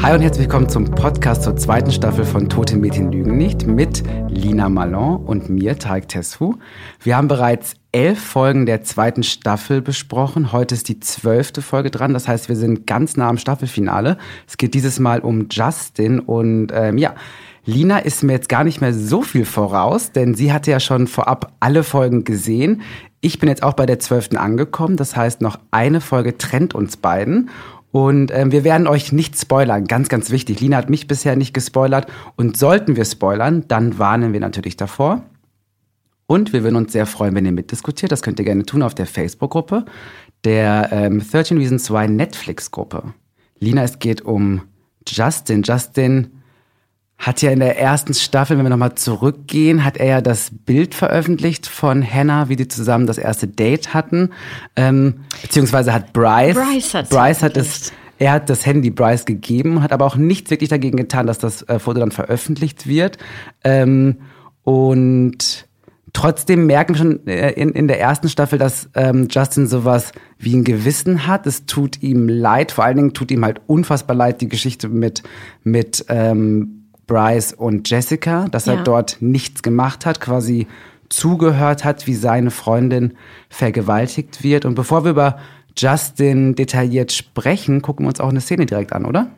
Hi und herzlich willkommen zum Podcast zur zweiten Staffel von Tote Mädchen lügen nicht mit Lina Malon und mir, Tarek Tesfu. Wir haben bereits elf Folgen der zweiten Staffel besprochen. Heute ist die zwölfte Folge dran. Das heißt, wir sind ganz nah am Staffelfinale. Es geht dieses Mal um Justin und ähm, ja, Lina ist mir jetzt gar nicht mehr so viel voraus, denn sie hatte ja schon vorab alle Folgen gesehen. Ich bin jetzt auch bei der zwölften angekommen. Das heißt, noch eine Folge trennt uns beiden. Und ähm, wir werden euch nicht spoilern, ganz, ganz wichtig. Lina hat mich bisher nicht gespoilert. Und sollten wir spoilern, dann warnen wir natürlich davor. Und wir würden uns sehr freuen, wenn ihr mitdiskutiert. Das könnt ihr gerne tun auf der Facebook-Gruppe, der ähm, 13 Reasons Why Netflix-Gruppe. Lina, es geht um Justin. Justin hat ja in der ersten Staffel, wenn wir nochmal zurückgehen, hat er ja das Bild veröffentlicht von Hannah, wie die zusammen das erste Date hatten. Ähm, beziehungsweise hat Bryce, Bryce, hat's Bryce hat es, er hat das Handy Bryce gegeben, hat aber auch nichts wirklich dagegen getan, dass das äh, Foto dann veröffentlicht wird. Ähm, und trotzdem merken wir schon äh, in, in der ersten Staffel, dass ähm, Justin sowas wie ein Gewissen hat. Es tut ihm leid, vor allen Dingen tut ihm halt unfassbar leid die Geschichte mit, mit ähm, Bryce und Jessica, dass Ja. er dort nichts gemacht hat, quasi zugehört hat, wie seine Freundin vergewaltigt wird. Und bevor wir über Justin detailliert sprechen, gucken wir uns auch eine Szene direkt an, oder?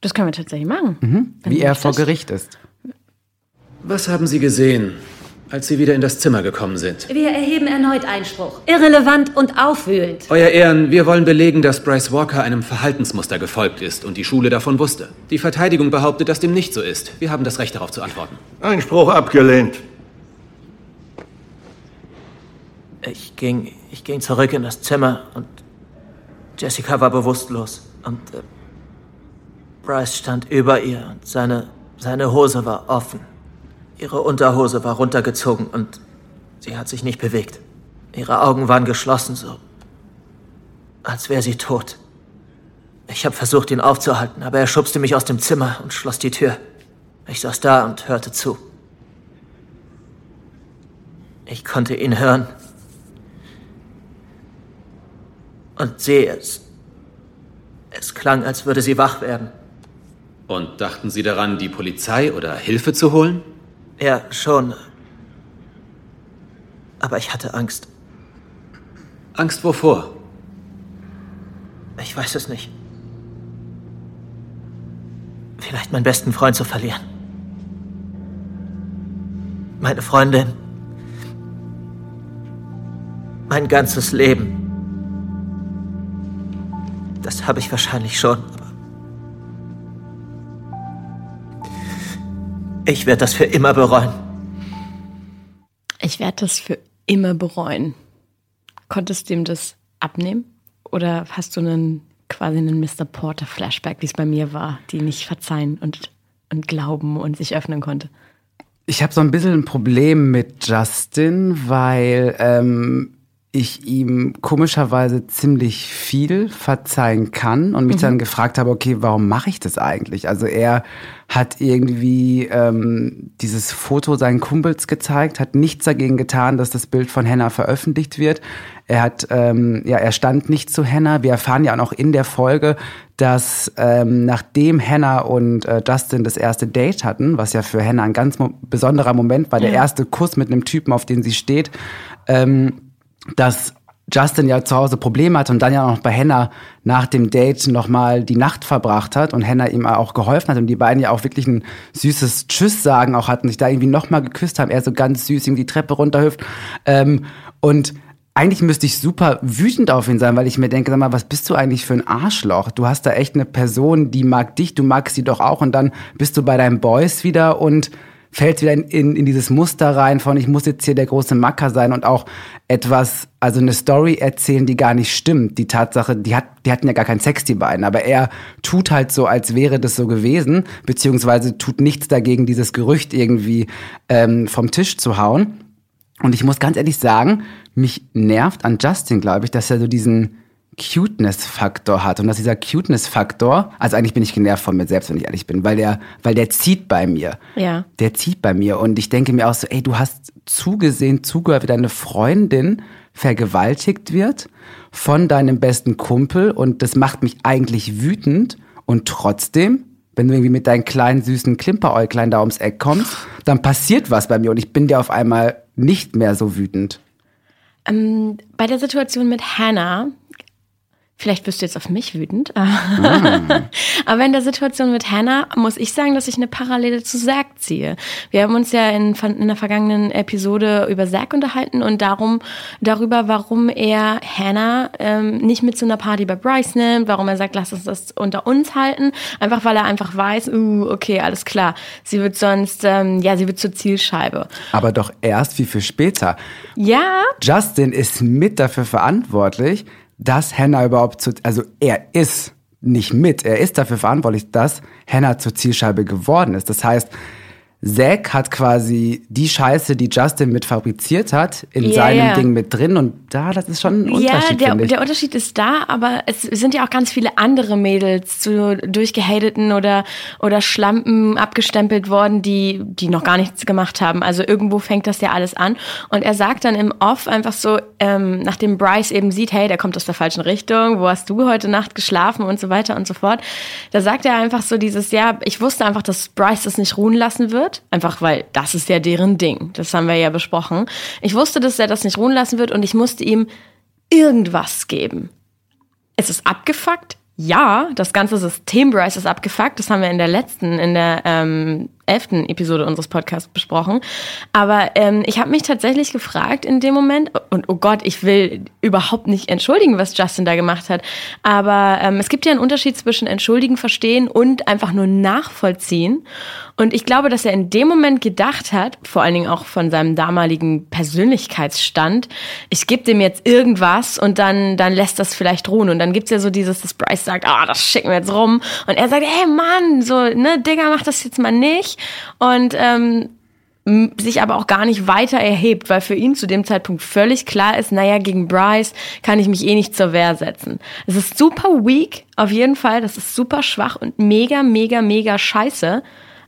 Das können wir tatsächlich machen. Mhm. Wie er vor. Gericht ist. Was haben Sie gesehen, als Sie wieder in das Zimmer gekommen sind? Wir erheben erneut Einspruch. Irrelevant und aufwühlend. Euer Ehren, wir wollen belegen, dass Bryce Walker einem Verhaltensmuster gefolgt ist und die Schule davon wusste. Die Verteidigung behauptet, dass dem nicht so ist. Wir haben das Recht darauf zu antworten. Einspruch abgelehnt. Ich ging, ich ging zurück in das Zimmer und Jessica war bewusstlos und äh, Bryce stand über ihr und seine, seine Hose war offen. Ihre Unterhose war runtergezogen und sie hat sich nicht bewegt. Ihre Augen waren geschlossen, so als wäre sie tot. Ich habe versucht, ihn aufzuhalten, aber er schubste mich aus dem Zimmer und schloss die Tür. Ich saß da und hörte zu. Ich konnte ihn hören, und sehe es. Es klang, als würde sie wach werden. Und dachten Sie daran, die Polizei oder Hilfe zu holen? Ja, schon. Aber ich hatte Angst. Angst wovor? Ich weiß es nicht. Vielleicht meinen besten Freund zu verlieren. Meine Freundin. Mein ganzes Leben. Das habe ich wahrscheinlich schon, Ich werde das für immer bereuen. Ich werde das für immer bereuen. Konntest du ihm das abnehmen? Oder hast du einen quasi einen Mr. Porter Flashback, wie es bei mir war, die nicht verzeihen und, und glauben und sich öffnen konnte? Ich habe so ein bisschen ein Problem mit Justin, weil ähm, ich ihm komischerweise ziemlich viel verzeihen kann und mich dann gefragt habe, okay, warum mache ich das eigentlich? Also er hat irgendwie ähm, dieses Foto seinen Kumpels gezeigt, hat nichts dagegen getan, dass das Bild von Hannah veröffentlicht wird. Er hat, ähm, ja, er stand nicht zu Hannah. Wir erfahren ja auch noch in der Folge, dass ähm, nachdem Hannah und äh, Justin das erste Date hatten, was ja für Hannah ein ganz mo besonderer Moment war, der erste Kuss mit einem Typen, auf den sie steht, ähm, dass Justin ja zu Hause Probleme hatte und dann ja auch noch bei Hannah nach dem Date nochmal die Nacht verbracht hat und Hannah ihm auch geholfen hat und die beiden ja auch wirklich ein süßes Tschüss sagen auch hatten, sich da irgendwie nochmal geküsst haben, er so ganz süß irgendwie die Treppe runterhüpft ähm, und eigentlich müsste ich super wütend auf ihn sein, weil ich mir denke, sag mal, was bist du eigentlich für ein Arschloch? Du hast da echt eine Person, die mag dich, du magst sie doch auch und dann bist du bei deinen Boys wieder und fällt wieder in, in, in dieses Muster rein von, ich muss jetzt hier der große Macker sein und auch etwas, also eine Story erzählen, die gar nicht stimmt. Die Tatsache, die, hat, die hatten ja gar keinen Sex, die beiden, aber er tut halt so, als wäre das so gewesen, beziehungsweise tut nichts dagegen, dieses Gerücht irgendwie ähm, vom Tisch zu hauen. Und ich muss ganz ehrlich sagen, mich nervt an Justin, glaube ich, dass er so diesen Cuteness-Faktor hat. Und dass dieser Cuteness-Faktor, also eigentlich bin ich genervt von mir selbst, wenn ich ehrlich bin, weil der, weil der zieht bei mir. Ja. Der zieht bei mir. Und ich denke mir auch so, ey, du hast zugesehen, zugehört, wie deine Freundin vergewaltigt wird von deinem besten Kumpel. Und das macht mich eigentlich wütend. Und trotzdem Wenn du irgendwie mit deinen kleinen, süßen Klimperäuglein da ums Eck kommst, dann passiert was bei mir und ich bin dir auf einmal nicht mehr so wütend. Ähm, bei der Situation mit Hannah, vielleicht wirst du jetzt auf mich wütend, aber in der Situation mit Hannah muss ich sagen, dass ich eine Parallele zu Zack ziehe. Wir haben uns ja in, in der vergangenen Episode über Zack unterhalten und darum, darüber, warum er Hannah ähm, nicht mit zu einer Party bei Bryce nimmt, warum er sagt, lass uns das unter uns halten, einfach weil er einfach weiß, uh, okay, alles klar, sie wird sonst, ähm, ja, sie wird zur Zielscheibe. Aber doch erst viel, viel später. Ja, Justin ist mit dafür verantwortlich, dass Hannah überhaupt zu, also er ist nicht mit, er ist dafür verantwortlich, dass Hannah zur Zielscheibe geworden ist. Das heißt, Zack hat quasi die Scheiße, die Justin mit fabriziert hat, in Ja, seinem ja. Ding mit drin und da, das ist schon ein Ja, Unterschied, der, finde ich. der Unterschied ist da, aber es sind ja auch ganz viele andere Mädels zu durchgehateten oder, oder Schlampen abgestempelt worden, die, die noch gar nichts gemacht haben. Also irgendwo fängt das ja alles an. Und er sagt dann im Off einfach so, ähm, nachdem Bryce eben sieht, hey, der kommt aus der falschen Richtung, wo hast du heute Nacht geschlafen und so weiter und so fort. Da sagt er einfach so dieses, ja, ich wusste einfach, dass Bryce das nicht ruhen lassen wird. Einfach weil das ist ja deren Ding. Das haben wir ja besprochen. Ich wusste, dass er das nicht ruhen lassen wird und ich musste ihm irgendwas geben. Es ist abgefuckt. Ja, das ganze System Bryce ist abgefuckt. Das haben wir in der letzten, in der ähm, elften Episode unseres Podcasts besprochen. Aber ähm, ich habe mich tatsächlich gefragt in dem Moment, und oh Gott, ich will überhaupt nicht entschuldigen, was Justin da gemacht hat. Aber ähm, es gibt ja einen Unterschied zwischen entschuldigen, verstehen und einfach nur nachvollziehen. Und ich glaube, dass er in dem Moment gedacht hat, vor allen Dingen auch von seinem damaligen Persönlichkeitsstand, ich gebe dem jetzt irgendwas und dann, dann lässt das vielleicht ruhen. Und dann gibt's ja so dieses, dass Bryce sagt, ah, das schicken wir jetzt rum. Und er sagt, hey Mann, so, ne, Digga, mach das jetzt mal nicht. Und ähm, sich aber auch gar nicht weiter erhebt, weil für ihn zu dem Zeitpunkt völlig klar ist, naja, gegen Bryce kann ich mich eh nicht zur Wehr setzen. Es ist super weak, auf jeden Fall, das ist super schwach und mega, mega, mega scheiße,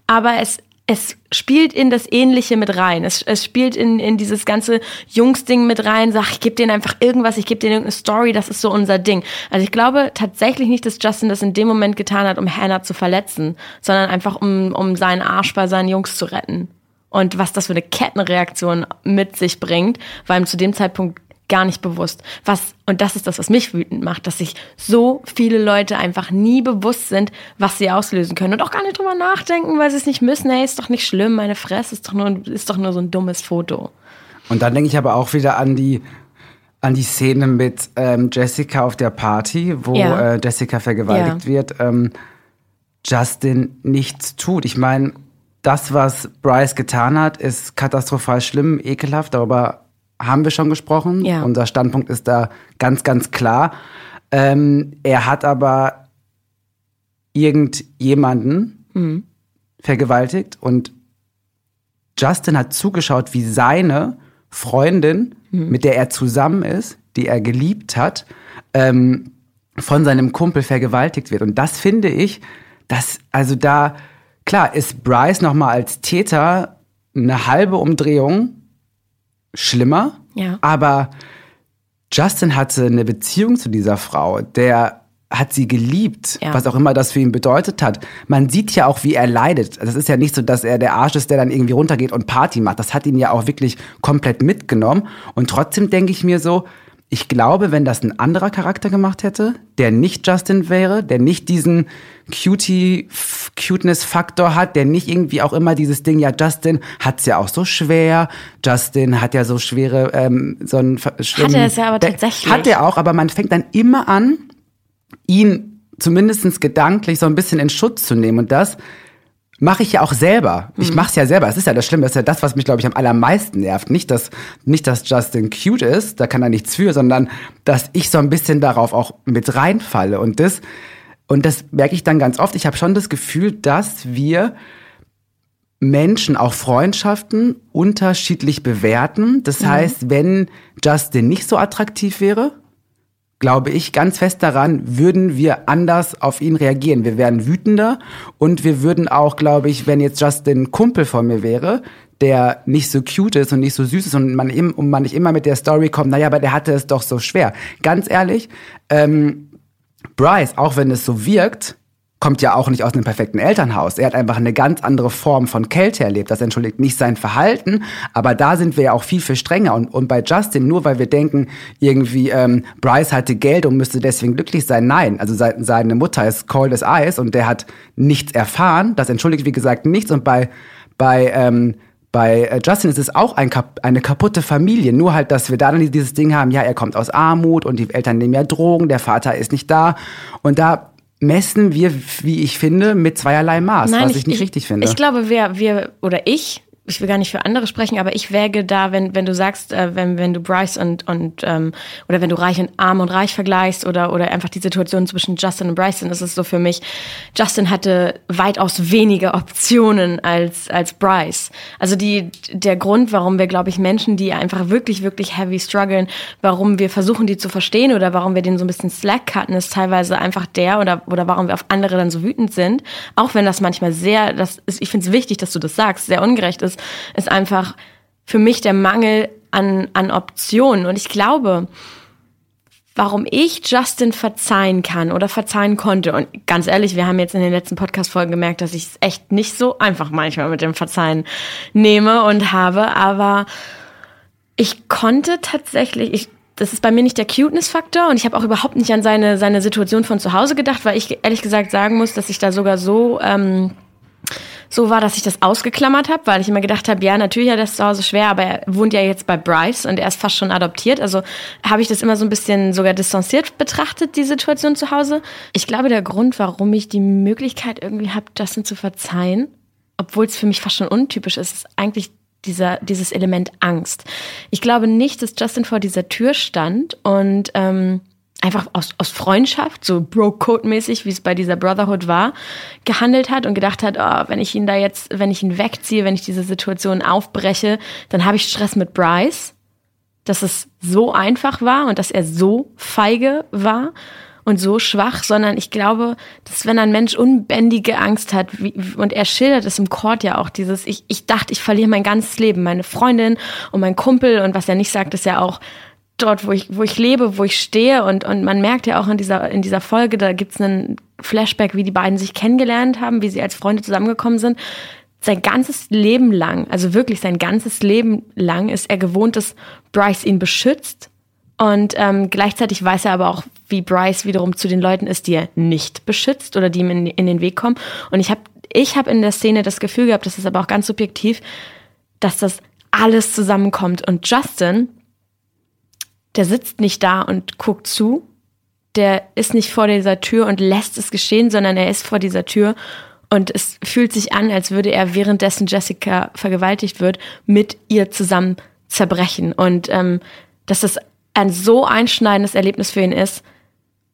aber es, es spielt in das Ähnliche mit rein. Es, es spielt in, in dieses ganze Jungs-Ding mit rein, sag, ich gebe denen einfach irgendwas, ich gebe denen irgendeine Story, das ist so unser Ding. Also ich glaube tatsächlich nicht, dass Justin das in dem Moment getan hat, um Hannah zu verletzen, sondern einfach um, um seinen Arsch bei seinen Jungs zu retten. Und was das für eine Kettenreaktion mit sich bringt, war ihm zu dem Zeitpunkt gar nicht bewusst. Was, und das ist das, was mich wütend macht, dass sich so viele Leute einfach nie bewusst sind, was sie auslösen können und auch gar nicht drüber nachdenken, weil sie es nicht müssen. Hey, ist doch nicht schlimm, meine Fresse, ist doch nur, ist doch nur so ein dummes Foto. Und dann denke ich aber auch wieder an die an die Szene mit ähm, Jessica auf der Party, wo Ja. äh, Jessica vergewaltigt Ja. wird, ähm, Justin nichts tut. Ich meine, das, was Bryce getan hat, ist katastrophal schlimm, ekelhaft. Darüber haben wir schon gesprochen. Ja. Unser Standpunkt ist da ganz, ganz klar. Ähm, er hat aber irgendjemanden Mhm. vergewaltigt und Justin hat zugeschaut, wie seine Freundin, Mhm. mit der er zusammen ist, die er geliebt hat, ähm, von seinem Kumpel vergewaltigt wird. Und das finde ich, dass, also da, klar, ist Bryce nochmal als Täter eine halbe Umdrehung schlimmer, Ja. aber Justin hatte eine Beziehung zu dieser Frau, der hat sie geliebt, Ja. was auch immer das für ihn bedeutet hat. Man sieht ja auch, wie er leidet. Es ist ja nicht so, dass er der Arsch ist, der dann irgendwie runtergeht und Party macht. Das hat ihn ja auch wirklich komplett mitgenommen. Und trotzdem denke ich mir so, ich glaube, wenn das ein anderer Charakter gemacht hätte, der nicht Justin wäre, der nicht diesen Cutie, Cuteness-Faktor hat, der nicht irgendwie auch immer dieses Ding, ja, Justin hat's ja auch so schwer, Justin hat ja so schwere, ähm, so ein ver- schlimmen- er es ja aber tatsächlich. Hat er auch, aber man fängt dann immer an, ihn zumindest gedanklich so ein bisschen in Schutz zu nehmen. Und das mache ich ja auch selber. Mhm. Ich mache es ja selber. Es ist ja das Schlimme, das ist ja das, was mich, glaube ich, am allermeisten nervt. Nicht, dass, nicht, dass Justin cute ist, da kann er nichts für, sondern dass ich so ein bisschen darauf auch mit reinfalle. Und das, und das merke ich dann ganz oft. Ich habe schon das Gefühl, dass wir Menschen, auch Freundschaften, unterschiedlich bewerten. Das heißt, wenn Justin nicht so attraktiv wäre, glaube ich ganz fest daran, würden wir anders auf ihn reagieren. Wir wären wütender und wir würden auch, glaube ich, wenn jetzt Justin Kumpel von mir wäre, der nicht so cute ist und nicht so süß ist und man, im, und man nicht immer mit der Story kommt, naja, aber der hatte es doch so schwer. Ganz ehrlich, ähm, Bryce, auch wenn es so wirkt, kommt ja auch nicht aus einem perfekten Elternhaus. Er hat einfach eine ganz andere Form von Kälte erlebt. Das entschuldigt nicht sein Verhalten, aber da sind wir ja auch viel, viel strenger. Und, und bei Justin, nur weil wir denken, irgendwie ähm, Bryce hatte Geld und müsste deswegen glücklich sein, nein. Also seine Mutter ist cold as ice und der hat nichts erfahren. Das entschuldigt, wie gesagt, nichts. Und bei, bei ähm, bei äh, Justin ist es auch ein, eine kaputte Familie. Nur halt, dass wir da dann dieses Ding haben, ja, er kommt aus Armut und die Eltern nehmen ja Drogen, der Vater ist nicht da. Und da messen wir, wie ich finde, mit zweierlei Maß, Nein, was ich, ich nicht ich, richtig finde. Ich glaube, wir, wir oder ich ich will gar nicht für andere sprechen, aber ich wäge da, wenn, wenn du sagst, äh, wenn, wenn du Bryce und, und ähm, oder wenn du reich und arm und reich vergleichst oder, oder einfach die Situation zwischen Justin und Bryce, dann ist es so für mich, Justin hatte weitaus weniger Optionen als, als Bryce. Also die, der Grund, warum wir, glaube ich, Menschen, die einfach wirklich, wirklich heavy strugglen, warum wir versuchen, die zu verstehen oder warum wir denen so ein bisschen Slack cutten, ist teilweise einfach der oder, oder warum wir auf andere dann so wütend sind. Auch wenn das manchmal sehr, das ist, ich finde es wichtig, dass du das sagst, sehr ungerecht ist ist einfach für mich der Mangel an, an Optionen. Und ich glaube, warum ich Justin verzeihen kann oder verzeihen konnte. Und ganz ehrlich, wir haben jetzt in den letzten Podcast-Folgen gemerkt, dass ich es echt nicht so einfach manchmal mit dem Verzeihen nehme und habe. Aber ich konnte tatsächlich, ich, das ist bei mir nicht der Cuteness-Faktor und ich habe auch überhaupt nicht an seine, seine Situation von zu Hause gedacht, weil ich ehrlich gesagt sagen muss, dass ich da sogar so ähm, so war, dass ich das ausgeklammert habe, weil ich immer gedacht habe, ja, natürlich hat er es zu Hause schwer, aber er wohnt ja jetzt bei Bryce und er ist fast schon adoptiert. Also habe ich das immer so ein bisschen sogar distanziert betrachtet, die Situation zu Hause. Ich glaube, der Grund, warum ich die Möglichkeit irgendwie habe, Justin zu verzeihen, obwohl es für mich fast schon untypisch ist, ist eigentlich dieser, dieses Element Angst. Ich glaube nicht, dass Justin vor dieser Tür stand und ähm, einfach aus, aus Freundschaft, so Bro-Code-mäßig, wie es bei dieser Brotherhood war, gehandelt hat und gedacht hat, oh, wenn ich ihn da jetzt, wenn ich ihn wegziehe, wenn ich diese Situation aufbreche, dann habe ich Stress mit Bryce. Dass es so einfach war und dass er so feige war und so schwach, sondern ich glaube, dass wenn ein Mensch unbändige Angst hat, wie, und er schildert es im Court ja auch, dieses, ich, ich dachte, ich verliere mein ganzes Leben, meine Freundin und mein Kumpel und was er nicht sagt, ist ja auch, dort, wo ich, wo ich lebe, wo ich stehe. Und, und man merkt ja auch in dieser, in dieser Folge, da gibt's einen Flashback, wie die beiden sich kennengelernt haben, wie sie als Freunde zusammengekommen sind. Sein ganzes Leben lang, also wirklich sein ganzes Leben lang, ist er gewohnt, dass Bryce ihn beschützt. Und ähm, gleichzeitig weiß er aber auch, wie Bryce wiederum zu den Leuten ist, die er nicht beschützt oder die ihm in, in den Weg kommen. Und ich habe ich hab in der Szene das Gefühl gehabt, das ist aber auch ganz subjektiv, dass das alles zusammenkommt. Und Justin der sitzt nicht da und guckt zu. Der ist nicht vor dieser Tür und lässt es geschehen, sondern er ist vor dieser Tür und es fühlt sich an, als würde er währenddessen Jessica vergewaltigt wird, mit ihr zusammen zerbrechen. Und ähm, dass das ein so einschneidendes Erlebnis für ihn ist,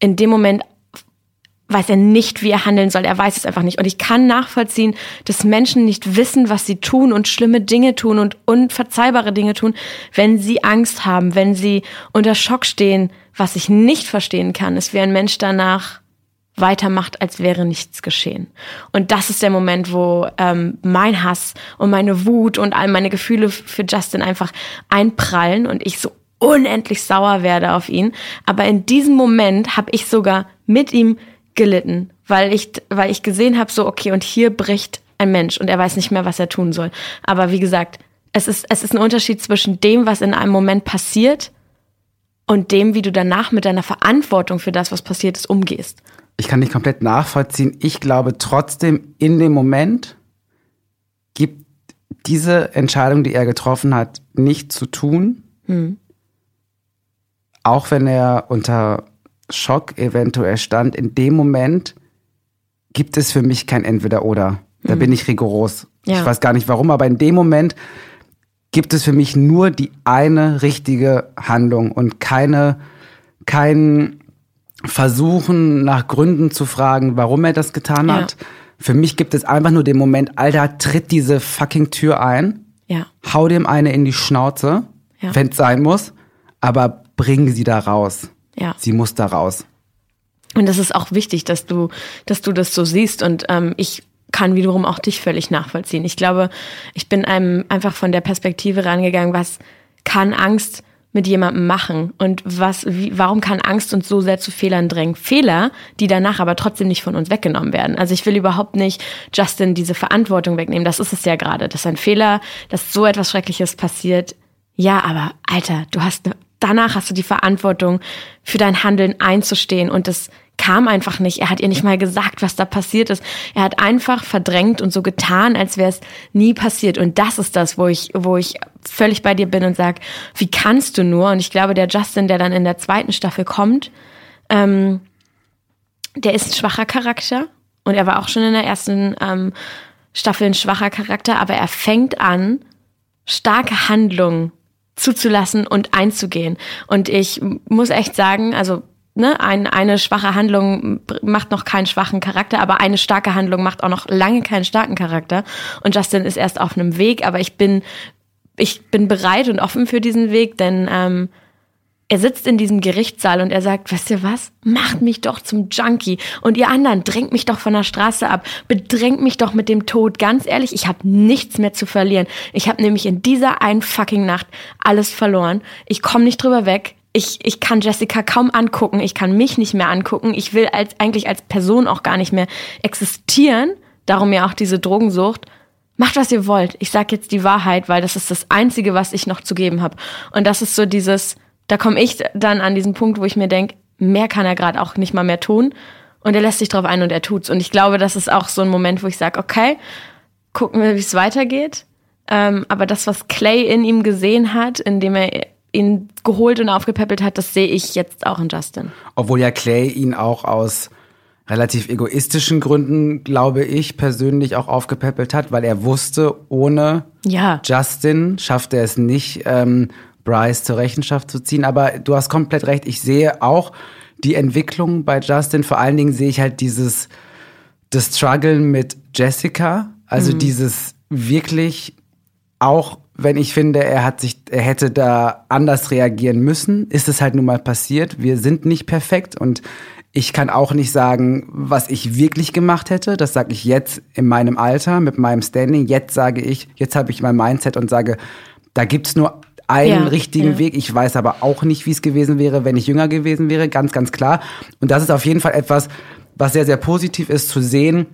in dem Moment weiß er nicht, wie er handeln soll. Er weiß es einfach nicht. Und ich kann nachvollziehen, dass Menschen nicht wissen, was sie tun und schlimme Dinge tun und unverzeihbare Dinge tun, wenn sie Angst haben, wenn sie unter Schock stehen. Was ich nicht verstehen kann, ist, wie ein Mensch danach weitermacht, als wäre nichts geschehen. Und das ist der Moment, wo ähm, mein Hass und meine Wut und all meine Gefühle für Justin einfach einprallen und ich so unendlich sauer werde auf ihn. Aber in diesem Moment habe ich sogar mit ihm gelitten, weil ich, weil ich gesehen habe, so, okay, und hier bricht ein Mensch und er weiß nicht mehr, was er tun soll. Aber wie gesagt, es ist, es ist ein Unterschied zwischen dem, was in einem Moment passiert und dem, wie du danach mit deiner Verantwortung für das, was passiert ist, umgehst. Ich kann dich komplett nachvollziehen. Ich glaube trotzdem, in dem Moment gibt diese Entscheidung, die er getroffen hat, nicht zu tun. Hm. Auch wenn er unter Schock eventuell stand, in dem Moment gibt es für mich kein Entweder-Oder. Da mhm. bin ich rigoros. Ja. Ich weiß gar nicht warum, aber in dem Moment gibt es für mich nur die eine richtige Handlung und keine, kein Versuchen nach Gründen zu fragen, warum er das getan ja. hat. Für mich gibt es einfach nur den Moment, Alter, tritt diese fucking Tür ein, ja. hau dem eine in die Schnauze, ja. wenn es sein muss, aber bring sie da raus. Ja. Sie muss da raus. Und das ist auch wichtig, dass du, dass du das so siehst. Und ähm, ich kann wiederum auch dich völlig nachvollziehen. Ich glaube, ich bin einem einfach von der Perspektive rangegangen, was kann Angst mit jemandem machen und was, wie, warum kann Angst uns so sehr zu Fehlern drängen? Fehler, die danach aber trotzdem nicht von uns weggenommen werden. Also ich will überhaupt nicht Justin diese Verantwortung wegnehmen. Das ist es ja gerade. Das ist ein Fehler, dass so etwas Schreckliches passiert. Ja, aber Alter, du hast eine, danach hast du die Verantwortung für dein Handeln einzustehen und das kam einfach nicht. Er hat ihr nicht mal gesagt, was da passiert ist. Er hat einfach verdrängt und so getan, als wäre es nie passiert. Und das ist das, wo ich, wo ich völlig bei dir bin und sag, wie kannst du nur? Und ich glaube, der Justin, der dann in der zweiten Staffel kommt, ähm, der ist ein schwacher Charakter. Und er war auch schon in der ersten ähm, Staffel ein schwacher Charakter, aber er fängt an, starke Handlungen zuzulassen und einzugehen. Und ich muss echt sagen, also ne, ein, eine schwache Handlung macht noch keinen schwachen Charakter, aber eine starke Handlung macht auch noch lange keinen starken Charakter. Und Justin ist erst auf einem Weg, aber ich bin, ich bin bereit und offen für diesen Weg, denn ähm, er sitzt in diesem Gerichtssaal und er sagt, weißt ihr was? Macht mich doch zum Junkie. Und ihr anderen, drängt mich doch von der Straße ab. Bedrängt mich doch mit dem Tod. Ganz ehrlich, ich habe nichts mehr zu verlieren. Ich habe nämlich in dieser einen fucking Nacht alles verloren. Ich komme nicht drüber weg ich, ich kann Jessica kaum angucken, ich kann mich nicht mehr angucken, ich will als, eigentlich als Person auch gar nicht mehr existieren, darum ja auch diese Drogensucht. Macht, was ihr wollt. Ich sag jetzt die Wahrheit, weil das ist das Einzige, was ich noch zu geben habe. Und das ist so dieses, da komme ich dann an diesen Punkt, wo ich mir denke, mehr kann er gerade auch nicht mal mehr tun. Und er lässt sich drauf ein und er tut's. Und ich glaube, das ist auch so ein Moment, wo ich sage, okay, gucken wir, wie es weitergeht. Ähm, aber das, was Clay in ihm gesehen hat, indem er ihn geholt und aufgepäppelt hat, das sehe ich jetzt auch in Justin. Obwohl ja Clay ihn auch aus relativ egoistischen Gründen, glaube ich, persönlich auch aufgepäppelt hat, weil er wusste, ohne ja. Justin schafft er es nicht, ähm, Bryce zur Rechenschaft zu ziehen. Aber du hast komplett recht. Ich sehe auch die Entwicklung bei Justin. Vor allen Dingen sehe ich halt dieses das Struggle mit Jessica. Also mhm. dieses wirklich auch wenn ich finde, er hat sich, er hätte da anders reagieren müssen, ist es halt nun mal passiert. Wir sind nicht perfekt und ich kann auch nicht sagen, was ich wirklich gemacht hätte. Das sage ich jetzt in meinem Alter, mit meinem Standing. Jetzt sage ich, jetzt habe ich mein Mindset und sage, da gibt's nur einen ja, richtigen ja. Weg. Ich weiß aber auch nicht, wie es gewesen wäre, wenn ich jünger gewesen wäre. Ganz, ganz klar. Und das ist auf jeden Fall etwas, was sehr, sehr positiv ist zu sehen,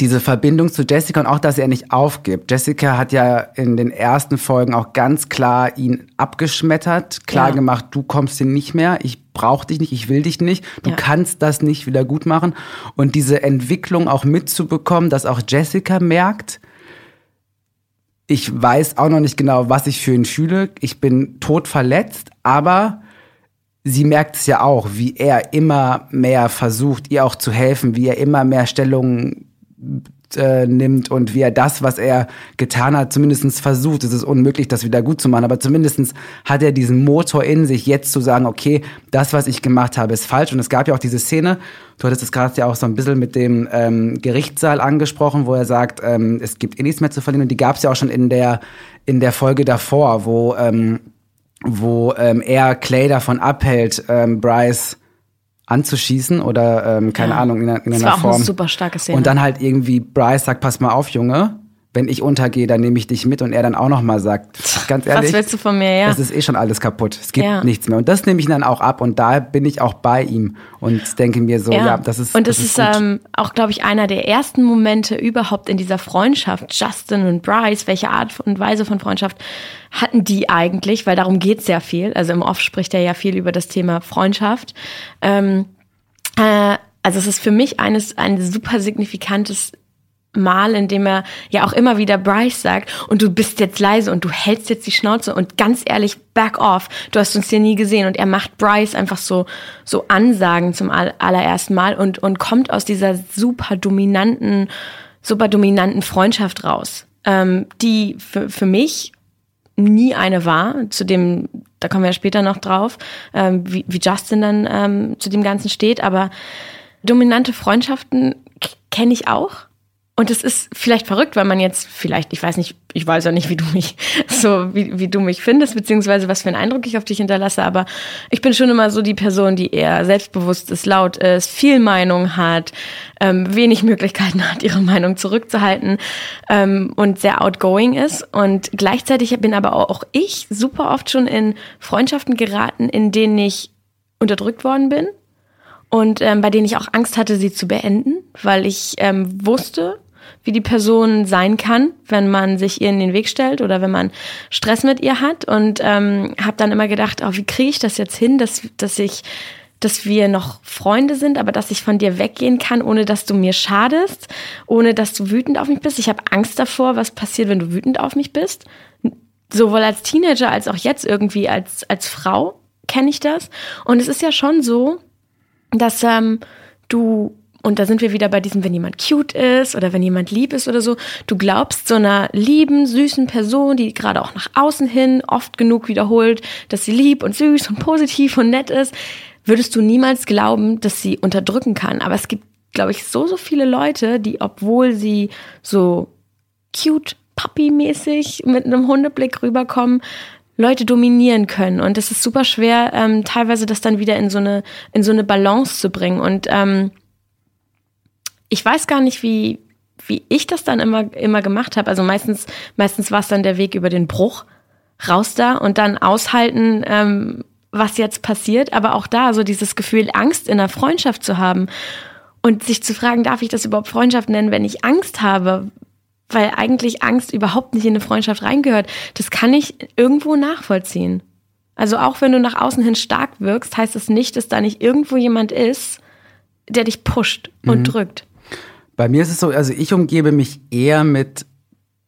diese Verbindung zu Jessica und auch, dass er nicht aufgibt. Jessica hat ja in den ersten Folgen auch ganz klar ihn abgeschmettert, klar ja. gemacht, du kommst hier nicht mehr, ich brauche dich nicht, ich will dich nicht, du ja. kannst das nicht wieder gut machen. Und diese Entwicklung auch mitzubekommen, dass auch Jessica merkt, ich weiß auch noch nicht genau, was ich für ihn fühle, ich bin tot verletzt, aber sie merkt es ja auch, wie er immer mehr versucht, ihr auch zu helfen, wie er immer mehr Stellungen äh, nimmt und wie er das, was er getan hat, zumindest versucht. Es ist unmöglich, das wieder gut zu machen, aber zumindest hat er diesen Motor in sich, jetzt zu sagen, okay, das, was ich gemacht habe, ist falsch. Und es gab ja auch diese Szene, du hattest es gerade ja auch so ein bisschen mit dem ähm, Gerichtssaal angesprochen, wo er sagt, ähm, es gibt eh nichts mehr zu verlieren. Und die gab es ja auch schon in der, in der Folge davor, wo, ähm, wo ähm, er Clay davon abhält, ähm, Bryce anzuschießen oder ähm, keine ja. Ahnung in, in das einer war Form. Auch eine super starke Szene. Und dann halt irgendwie Bryce sagt, pass mal auf, Junge, wenn ich untergehe, dann nehme ich dich mit und er dann auch noch mal sagt, ganz ehrlich, was willst du von mir, ja? Das ist eh schon alles kaputt. Es gibt ja. nichts mehr und das nehme ich dann auch ab und da bin ich auch bei ihm und denke mir so, ja, ja das ist und das, das ist, ist ähm, auch glaube ich einer der ersten Momente überhaupt in dieser Freundschaft Justin und Bryce. Welche Art und Weise von Freundschaft hatten die eigentlich? Weil darum geht's ja viel. Also im Off spricht er ja viel über das Thema Freundschaft. Ähm, äh, also es ist für mich eines ein super signifikantes Mal, in dem er ja auch immer wieder Bryce sagt, und du bist jetzt leise und du hältst jetzt die Schnauze und ganz ehrlich, back off, du hast uns hier nie gesehen. Und er macht Bryce einfach so, so Ansagen zum allerersten Mal und, und kommt aus dieser super dominanten, super dominanten Freundschaft raus, ähm, die für, für mich nie eine war, zu dem, da kommen wir ja später noch drauf, ähm, wie, wie Justin dann ähm, zu dem Ganzen steht, aber dominante Freundschaften kenne ich auch und es ist vielleicht verrückt, weil man jetzt vielleicht, ich weiß nicht, ich weiß ja nicht, wie du mich so, wie, wie du mich findest, beziehungsweise was für einen Eindruck ich auf dich hinterlasse, aber ich bin schon immer so die Person, die eher selbstbewusst ist, laut ist, viel Meinung hat, ähm, wenig Möglichkeiten hat, ihre Meinung zurückzuhalten ähm, und sehr outgoing ist. Und gleichzeitig bin aber auch ich super oft schon in Freundschaften geraten, in denen ich unterdrückt worden bin und ähm, bei denen ich auch Angst hatte, sie zu beenden, weil ich ähm, wusste, wie die Person sein kann, wenn man sich ihr in den Weg stellt oder wenn man Stress mit ihr hat. Und ähm, habe dann immer gedacht, oh, wie kriege ich das jetzt hin, dass, dass ich dass wir noch Freunde sind, aber dass ich von dir weggehen kann, ohne dass du mir schadest, ohne dass du wütend auf mich bist. Ich habe Angst davor, was passiert, wenn du wütend auf mich bist. Sowohl als Teenager als auch jetzt irgendwie als, als Frau kenne ich das. Und es ist ja schon so, dass ähm, du und da sind wir wieder bei diesem, wenn jemand cute ist oder wenn jemand lieb ist oder so. Du glaubst so einer lieben, süßen Person, die gerade auch nach außen hin oft genug wiederholt, dass sie lieb und süß und positiv und nett ist, würdest du niemals glauben, dass sie unterdrücken kann. Aber es gibt, glaube ich, so, so viele Leute, die, obwohl sie so cute, puppy-mäßig mit einem Hundeblick rüberkommen, Leute dominieren können. Und es ist super schwer, ähm, teilweise das dann wieder in so eine, in so eine Balance zu bringen. Und ähm, ich weiß gar nicht, wie, wie ich das dann immer, immer gemacht habe. Also meistens, meistens war es dann der Weg über den Bruch, raus da und dann aushalten, ähm, was jetzt passiert. Aber auch da so dieses Gefühl, Angst in der Freundschaft zu haben und sich zu fragen, darf ich das überhaupt Freundschaft nennen, wenn ich Angst habe? Weil eigentlich Angst überhaupt nicht in eine Freundschaft reingehört. Das kann ich irgendwo nachvollziehen. Also auch wenn du nach außen hin stark wirkst, heißt es das nicht, dass da nicht irgendwo jemand ist, der dich pusht und mhm. drückt. Bei mir ist es so, also ich umgebe mich eher mit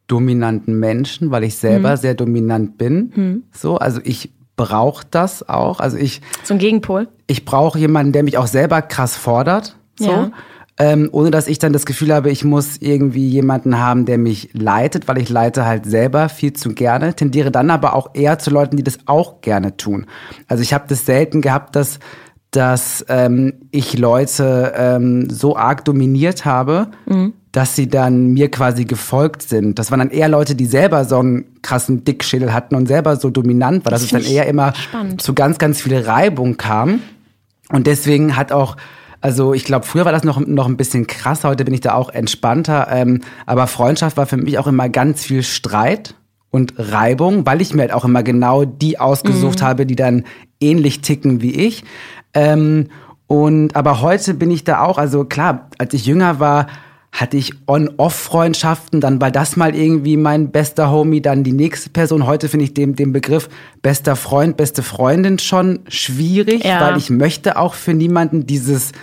dominanten Menschen, weil ich selber hm. sehr dominant bin. Hm. So, also ich brauche das auch. Also ich. Ein Gegenpol. Ich brauche jemanden, der mich auch selber krass fordert. So. Ja. Ähm, ohne dass ich dann das Gefühl habe, ich muss irgendwie jemanden haben, der mich leitet, weil ich leite halt selber viel zu gerne, tendiere dann aber auch eher zu Leuten, die das auch gerne tun. Also ich habe das selten gehabt, dass dass ähm, ich Leute ähm, so arg dominiert habe, mhm. dass sie dann mir quasi gefolgt sind. Das waren dann eher Leute, die selber so einen krassen Dickschädel hatten und selber so dominant war, dass das es dann eher immer spannend. zu ganz, ganz viel Reibung kam. Und deswegen hat auch also ich glaube, früher war das noch, noch ein bisschen krasser, heute bin ich da auch entspannter. Ähm, aber Freundschaft war für mich auch immer ganz viel Streit und Reibung, weil ich mir halt auch immer genau die ausgesucht mhm. habe, die dann ähnlich ticken wie ich. Ähm, und aber heute bin ich da auch, also klar, als ich jünger war, hatte ich On-Off-Freundschaften, dann war das mal irgendwie mein bester Homie, dann die nächste Person. Heute finde ich den, den Begriff bester Freund, beste Freundin schon schwierig, ja. weil ich möchte auch für niemanden dieses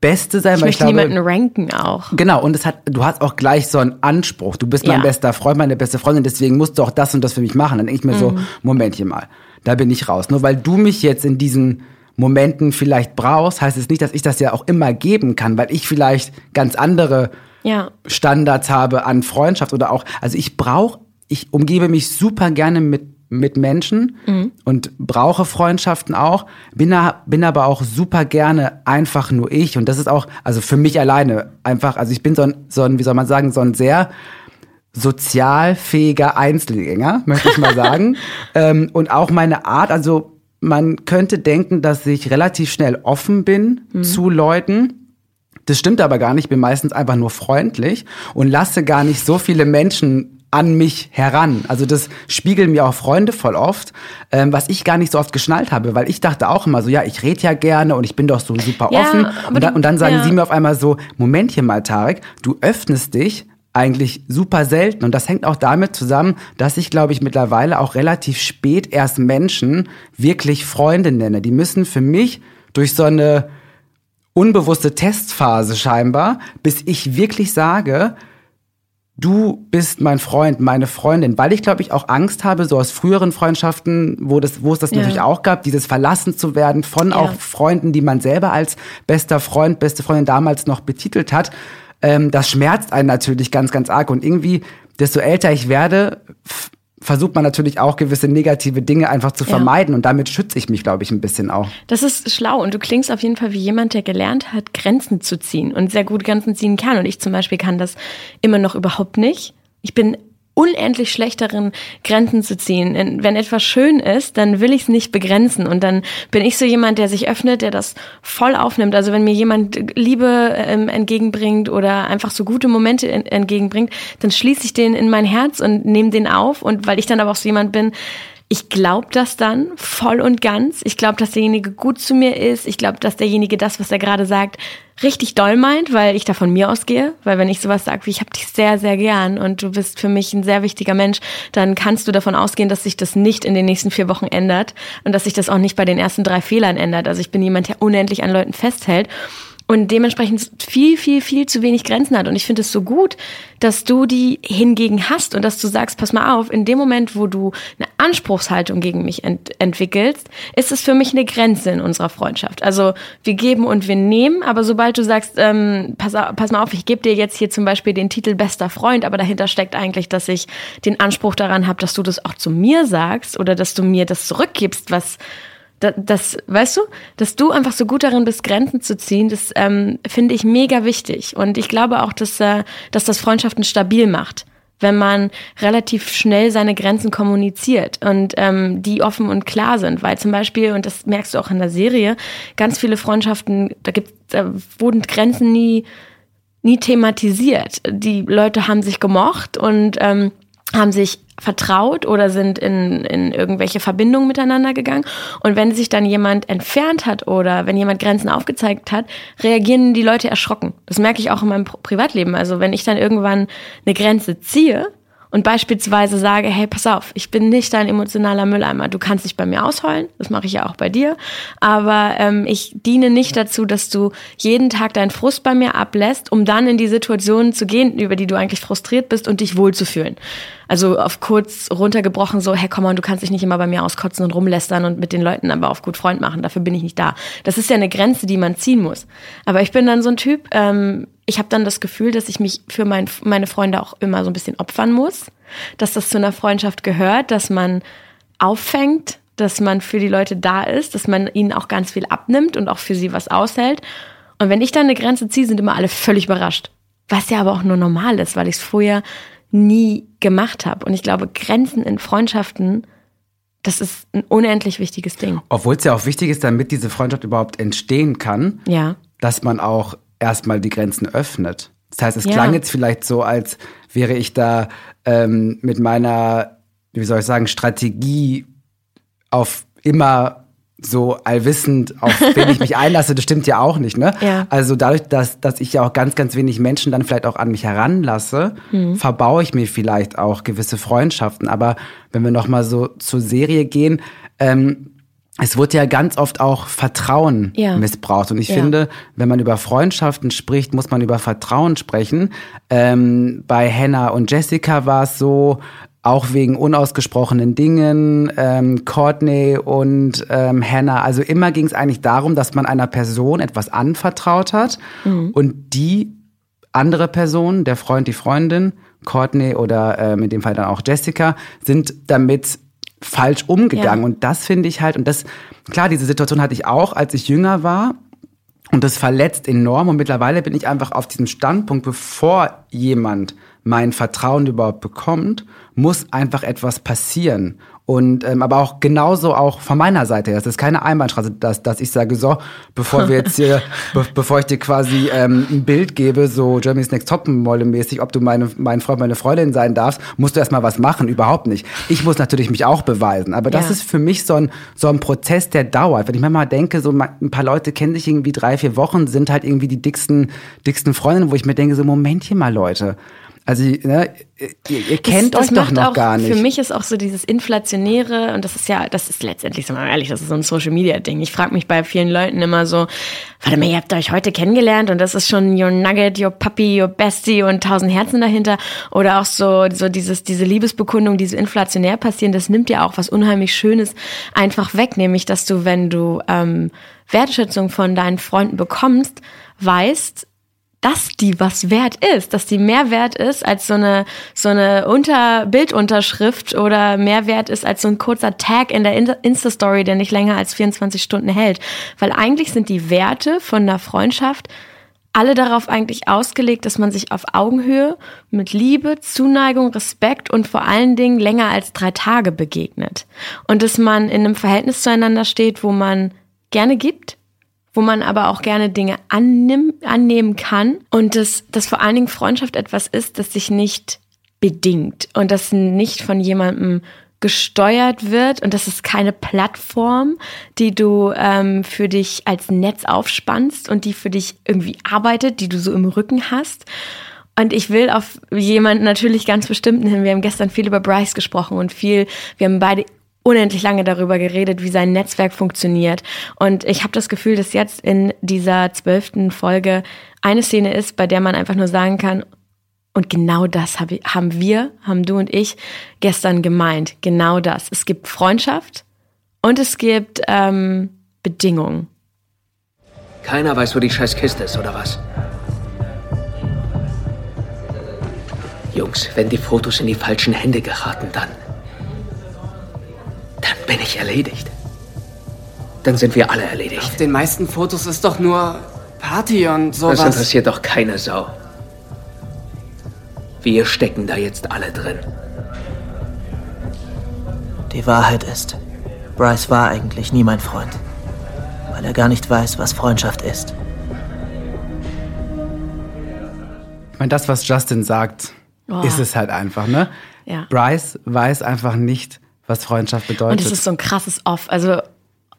Beste sein. Ich weil möchte ich glaube, niemanden ranken auch. Genau, und es hat, du hast auch gleich so einen Anspruch. Du bist mein ja. bester Freund, meine beste Freundin, deswegen musst du auch das und das für mich machen. Dann denke ich mir mhm. so, Momentchen mal, da bin ich raus. Nur weil du mich jetzt in diesen Momenten vielleicht brauchst, heißt es nicht, dass ich das ja auch immer geben kann, weil ich vielleicht ganz andere ja. Standards habe an Freundschaft oder auch, also ich brauche, ich umgebe mich super gerne mit mit Menschen mhm. und brauche Freundschaften auch, bin, bin aber auch super gerne einfach nur ich und das ist auch, also für mich alleine einfach, also ich bin so ein, so ein wie soll man sagen, so ein sehr sozialfähiger Einzelgänger, möchte ich mal sagen. ähm, und auch meine Art, also man könnte denken, dass ich relativ schnell offen bin mhm. zu Leuten. Das stimmt aber gar nicht. Ich bin meistens einfach nur freundlich und lasse gar nicht so viele Menschen an mich heran. Also das spiegeln mir auch Freunde voll oft, ähm, was ich gar nicht so oft geschnallt habe, weil ich dachte auch immer so, ja, ich rede ja gerne und ich bin doch so super ja, offen. Und dann, und dann, sagen ja. sie mir auf einmal so, Momentchen mal, Tarek, du öffnest dich eigentlich super selten. Und das hängt auch damit zusammen, dass ich, glaube ich, mittlerweile auch relativ spät erst Menschen wirklich Freunde nenne. Die müssen für mich durch so eine unbewusste Testphase scheinbar, bis ich wirklich sage, du bist mein Freund, meine Freundin, weil ich glaube ich auch Angst habe, so aus früheren Freundschaften, wo das, wo es das ja. natürlich auch gab, dieses verlassen zu werden von ja. auch Freunden, die man selber als bester Freund, beste Freundin damals noch betitelt hat ähm, das schmerzt einen natürlich ganz, ganz arg. Und irgendwie, desto älter ich werde, versucht man natürlich auch gewisse negative Dinge einfach zu vermeiden ja. und damit schütze ich mich, glaube ich, ein bisschen auch. Das ist schlau und du klingst auf jeden Fall wie jemand, der gelernt hat, Grenzen zu ziehen und sehr gut Grenzen ziehen kann. Und ich zum Beispiel kann das immer noch überhaupt nicht. Ich bin unendlich schlechteren Grenzen zu ziehen. Wenn etwas schön ist, dann will ich es nicht begrenzen. Und dann bin ich so jemand, der sich öffnet, der das voll aufnimmt. Also wenn mir jemand Liebe ähm, entgegenbringt oder einfach so gute Momente entgegenbringt, dann schließe ich den in mein Herz und nehme den auf. Und weil ich dann aber auch so jemand bin, ich glaube das dann voll und ganz. Ich glaube, dass derjenige gut zu mir ist. Ich glaube, dass derjenige das, was er gerade sagt, richtig doll meint, weil ich da von mir ausgehe. Weil wenn ich sowas sage wie, ich habe dich sehr, sehr gern und du bist für mich ein sehr wichtiger Mensch, dann kannst du davon ausgehen, dass sich das nicht in den nächsten vier Wochen ändert und dass sich das auch nicht bei den ersten drei Fehlern ändert. Also ich bin jemand, der unendlich an Leuten festhält und dementsprechend viel, viel, viel zu wenig Grenzen hat. Und ich finde es so gut, dass du die hingegen hast und dass du sagst, pass mal auf, in dem Moment, wo du eine Anspruchshaltung gegen mich ent entwickelst, ist es für mich eine Grenze in unserer Freundschaft. Also wir geben und wir nehmen, aber sobald du sagst, ähm, pass, pass mal auf, ich gebe dir jetzt hier zum Beispiel den Titel bester Freund, aber dahinter steckt eigentlich, dass ich den Anspruch daran habe, dass du das auch zu mir sagst oder dass du mir das zurückgibst, was das, weißt du, dass du einfach so gut darin bist, Grenzen zu ziehen, das ähm, finde ich mega wichtig. Und ich glaube auch, dass, äh, dass das Freundschaften stabil macht, wenn man relativ schnell seine Grenzen kommuniziert und ähm, die offen und klar sind. Weil zum Beispiel, und das merkst du auch in der Serie, ganz viele Freundschaften, da gibt, da wurden Grenzen nie, nie thematisiert. Die Leute haben sich gemocht und ähm, haben sich vertraut oder sind in, in irgendwelche Verbindungen miteinander gegangen. Und wenn sich dann jemand entfernt hat oder wenn jemand Grenzen aufgezeigt hat, reagieren die Leute erschrocken. Das merke ich auch in meinem Privatleben. Also wenn ich dann irgendwann eine Grenze ziehe, und beispielsweise sage, hey, pass auf, ich bin nicht dein emotionaler Mülleimer. Du kannst dich bei mir ausheulen, das mache ich ja auch bei dir. Aber ähm, ich diene nicht dazu, dass du jeden Tag deinen Frust bei mir ablässt, um dann in die Situation zu gehen, über die du eigentlich frustriert bist und dich wohlzufühlen. Also auf kurz runtergebrochen so, hey, komm mal, du kannst dich nicht immer bei mir auskotzen und rumlästern und mit den Leuten aber auf gut Freund machen. Dafür bin ich nicht da. Das ist ja eine Grenze, die man ziehen muss. Aber ich bin dann so ein Typ, ähm, ich habe dann das Gefühl, dass ich mich für mein, meine Freunde auch immer so ein bisschen opfern muss, dass das zu einer Freundschaft gehört, dass man auffängt, dass man für die Leute da ist, dass man ihnen auch ganz viel abnimmt und auch für sie was aushält. Und wenn ich dann eine Grenze ziehe, sind immer alle völlig überrascht. Was ja aber auch nur normal ist, weil ich es vorher nie gemacht habe. Und ich glaube, Grenzen in Freundschaften, das ist ein unendlich wichtiges Ding. Obwohl es ja auch wichtig ist, damit diese Freundschaft überhaupt entstehen kann, ja. dass man auch erstmal die Grenzen öffnet. Das heißt, es ja. klang jetzt vielleicht so, als wäre ich da ähm, mit meiner, wie soll ich sagen, Strategie auf immer so allwissend, auf wen ich mich einlasse, das stimmt ja auch nicht, ne? Ja. Also dadurch, dass, dass ich ja auch ganz, ganz wenig Menschen dann vielleicht auch an mich heranlasse, mhm. verbaue ich mir vielleicht auch gewisse Freundschaften. Aber wenn wir nochmal so zur Serie gehen, ähm, es wird ja ganz oft auch Vertrauen ja. missbraucht. Und ich ja. finde, wenn man über Freundschaften spricht, muss man über Vertrauen sprechen. Ähm, bei Hannah und Jessica war es so, auch wegen unausgesprochenen Dingen, ähm, Courtney und ähm, Hannah. Also immer ging es eigentlich darum, dass man einer Person etwas anvertraut hat mhm. und die andere Person, der Freund, die Freundin, Courtney oder ähm, in dem Fall dann auch Jessica, sind damit falsch umgegangen. Ja. Und das finde ich halt, und das, klar, diese Situation hatte ich auch, als ich jünger war. Und das verletzt enorm. Und mittlerweile bin ich einfach auf diesem Standpunkt, bevor jemand mein Vertrauen überhaupt bekommt, muss einfach etwas passieren. Und ähm, aber auch genauso auch von meiner Seite her. Das ist keine Einbahnstraße, dass, dass ich sage, so, bevor wir jetzt hier, be bevor ich dir quasi ähm, ein Bild gebe, so Germany's Next Topmodel mäßig, ob du meine, mein Freund, meine Freundin sein darfst, musst du erstmal was machen. Überhaupt nicht. Ich muss natürlich mich auch beweisen. Aber das ja. ist für mich so ein, so ein Prozess, der dauert. Wenn ich manchmal denke, so ein paar Leute kennen sich irgendwie drei, vier Wochen, sind halt irgendwie die dicksten, dicksten Freundinnen, wo ich mir denke, so Momentchen mal, Leute. Also ne, ihr, ihr kennt das, euch das doch noch auch, gar nicht. Für mich ist auch so dieses inflationäre und das ist ja, das ist letztendlich, sagen wir mal ehrlich, das ist so ein Social Media Ding. Ich frage mich bei vielen Leuten immer so, warte mal, ihr habt euch heute kennengelernt und das ist schon your Nugget, your Puppy, your Bestie und tausend Herzen dahinter oder auch so so dieses diese Liebesbekundung, die so inflationär passieren, das nimmt ja auch was unheimlich Schönes einfach weg, nämlich dass du, wenn du ähm, Wertschätzung von deinen Freunden bekommst, weißt dass die was wert ist, dass die mehr wert ist als so eine so eine Unter Bildunterschrift oder mehr wert ist als so ein kurzer Tag in der Insta Story, der nicht länger als 24 Stunden hält, weil eigentlich sind die Werte von der Freundschaft alle darauf eigentlich ausgelegt, dass man sich auf Augenhöhe mit Liebe, Zuneigung, Respekt und vor allen Dingen länger als drei Tage begegnet. Und dass man in einem Verhältnis zueinander steht, wo man gerne gibt, wo man aber auch gerne Dinge annimm, annehmen kann und dass, dass vor allen Dingen Freundschaft etwas ist, das sich nicht bedingt und das nicht von jemandem gesteuert wird und das ist keine Plattform, die du ähm, für dich als Netz aufspannst und die für dich irgendwie arbeitet, die du so im Rücken hast. Und ich will auf jemanden natürlich ganz bestimmten hin. Wir haben gestern viel über Bryce gesprochen und viel, wir haben beide unendlich lange darüber geredet, wie sein Netzwerk funktioniert. Und ich habe das Gefühl, dass jetzt in dieser zwölften Folge eine Szene ist, bei der man einfach nur sagen kann, und genau das hab haben wir, haben du und ich gestern gemeint. Genau das. Es gibt Freundschaft und es gibt ähm, Bedingungen. Keiner weiß, wo die scheiß Kiste ist, oder was? Jungs, wenn die Fotos in die falschen Hände geraten, dann. Dann bin ich erledigt. Dann sind wir alle erledigt. Auf den meisten Fotos ist doch nur Party und sowas. Das interessiert doch keine Sau. Wir stecken da jetzt alle drin. Die Wahrheit ist, Bryce war eigentlich nie mein Freund, weil er gar nicht weiß, was Freundschaft ist. Ich meine, das, was Justin sagt, oh. ist es halt einfach, ne? Ja. Bryce weiß einfach nicht, was Freundschaft bedeutet. Und es ist so ein krasses Off. Also,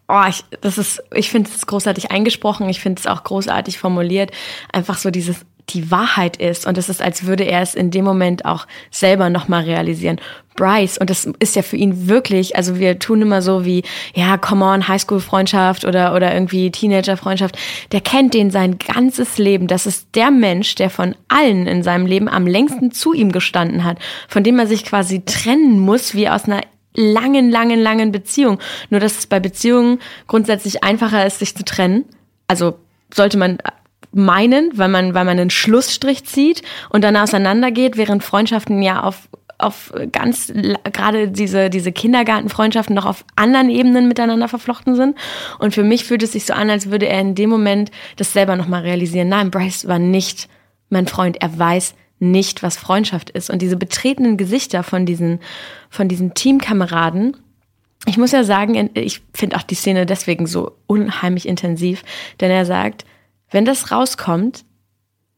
oh, ich, das ist, ich finde es großartig eingesprochen. Ich finde es auch großartig formuliert. Einfach so dieses die Wahrheit ist. Und es ist, als würde er es in dem Moment auch selber nochmal realisieren. Bryce, und das ist ja für ihn wirklich, also wir tun immer so wie, ja, come on, Highschool-Freundschaft oder, oder irgendwie Teenager-Freundschaft. Der kennt den sein ganzes Leben. Das ist der Mensch, der von allen in seinem Leben am längsten zu ihm gestanden hat, von dem er sich quasi trennen muss, wie aus einer langen, langen, langen Beziehung. Nur, dass es bei Beziehungen grundsätzlich einfacher ist, sich zu trennen. Also sollte man meinen, weil man, weil man einen Schlussstrich zieht und dann auseinandergeht, während Freundschaften ja auf auf ganz gerade diese diese Kindergartenfreundschaften noch auf anderen Ebenen miteinander verflochten sind und für mich fühlt es sich so an, als würde er in dem Moment das selber noch mal realisieren. Nein, Bryce war nicht mein Freund. Er weiß nicht, was Freundschaft ist und diese betretenen Gesichter von diesen von diesen Teamkameraden. Ich muss ja sagen, ich finde auch die Szene deswegen so unheimlich intensiv, denn er sagt, wenn das rauskommt,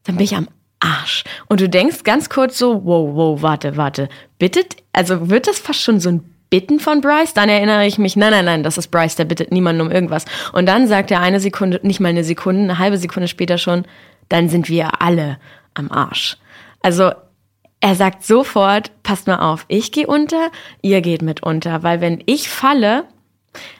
dann bin ich am Arsch. Und du denkst ganz kurz so, wow, wow, warte, warte. Bittet, also wird das fast schon so ein Bitten von Bryce? Dann erinnere ich mich, nein, nein, nein, das ist Bryce, der bittet niemanden um irgendwas. Und dann sagt er eine Sekunde, nicht mal eine Sekunde, eine halbe Sekunde später schon, dann sind wir alle am Arsch. Also er sagt sofort, passt mal auf, ich gehe unter, ihr geht mit unter, weil wenn ich falle,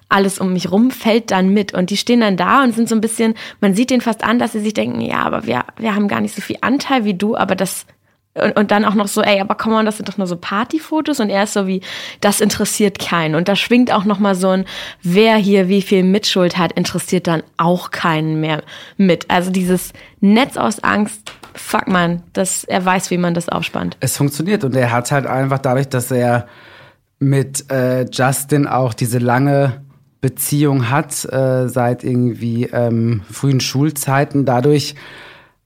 alles um mich rum fällt dann mit. Und die stehen dann da und sind so ein bisschen, man sieht denen fast an, dass sie sich denken, ja, aber wir, wir haben gar nicht so viel Anteil wie du, aber das und, und dann auch noch so, ey, aber komm mal, das sind doch nur so Partyfotos und er ist so wie, das interessiert keinen. Und da schwingt auch noch mal so ein, wer hier wie viel Mitschuld hat, interessiert dann auch keinen mehr mit. Also dieses Netz aus Angst, fuck man, das, er weiß, wie man das aufspannt. Es funktioniert und er hat halt einfach dadurch, dass er mit äh, Justin auch diese lange Beziehung hat, äh, seit irgendwie ähm, frühen Schulzeiten. Dadurch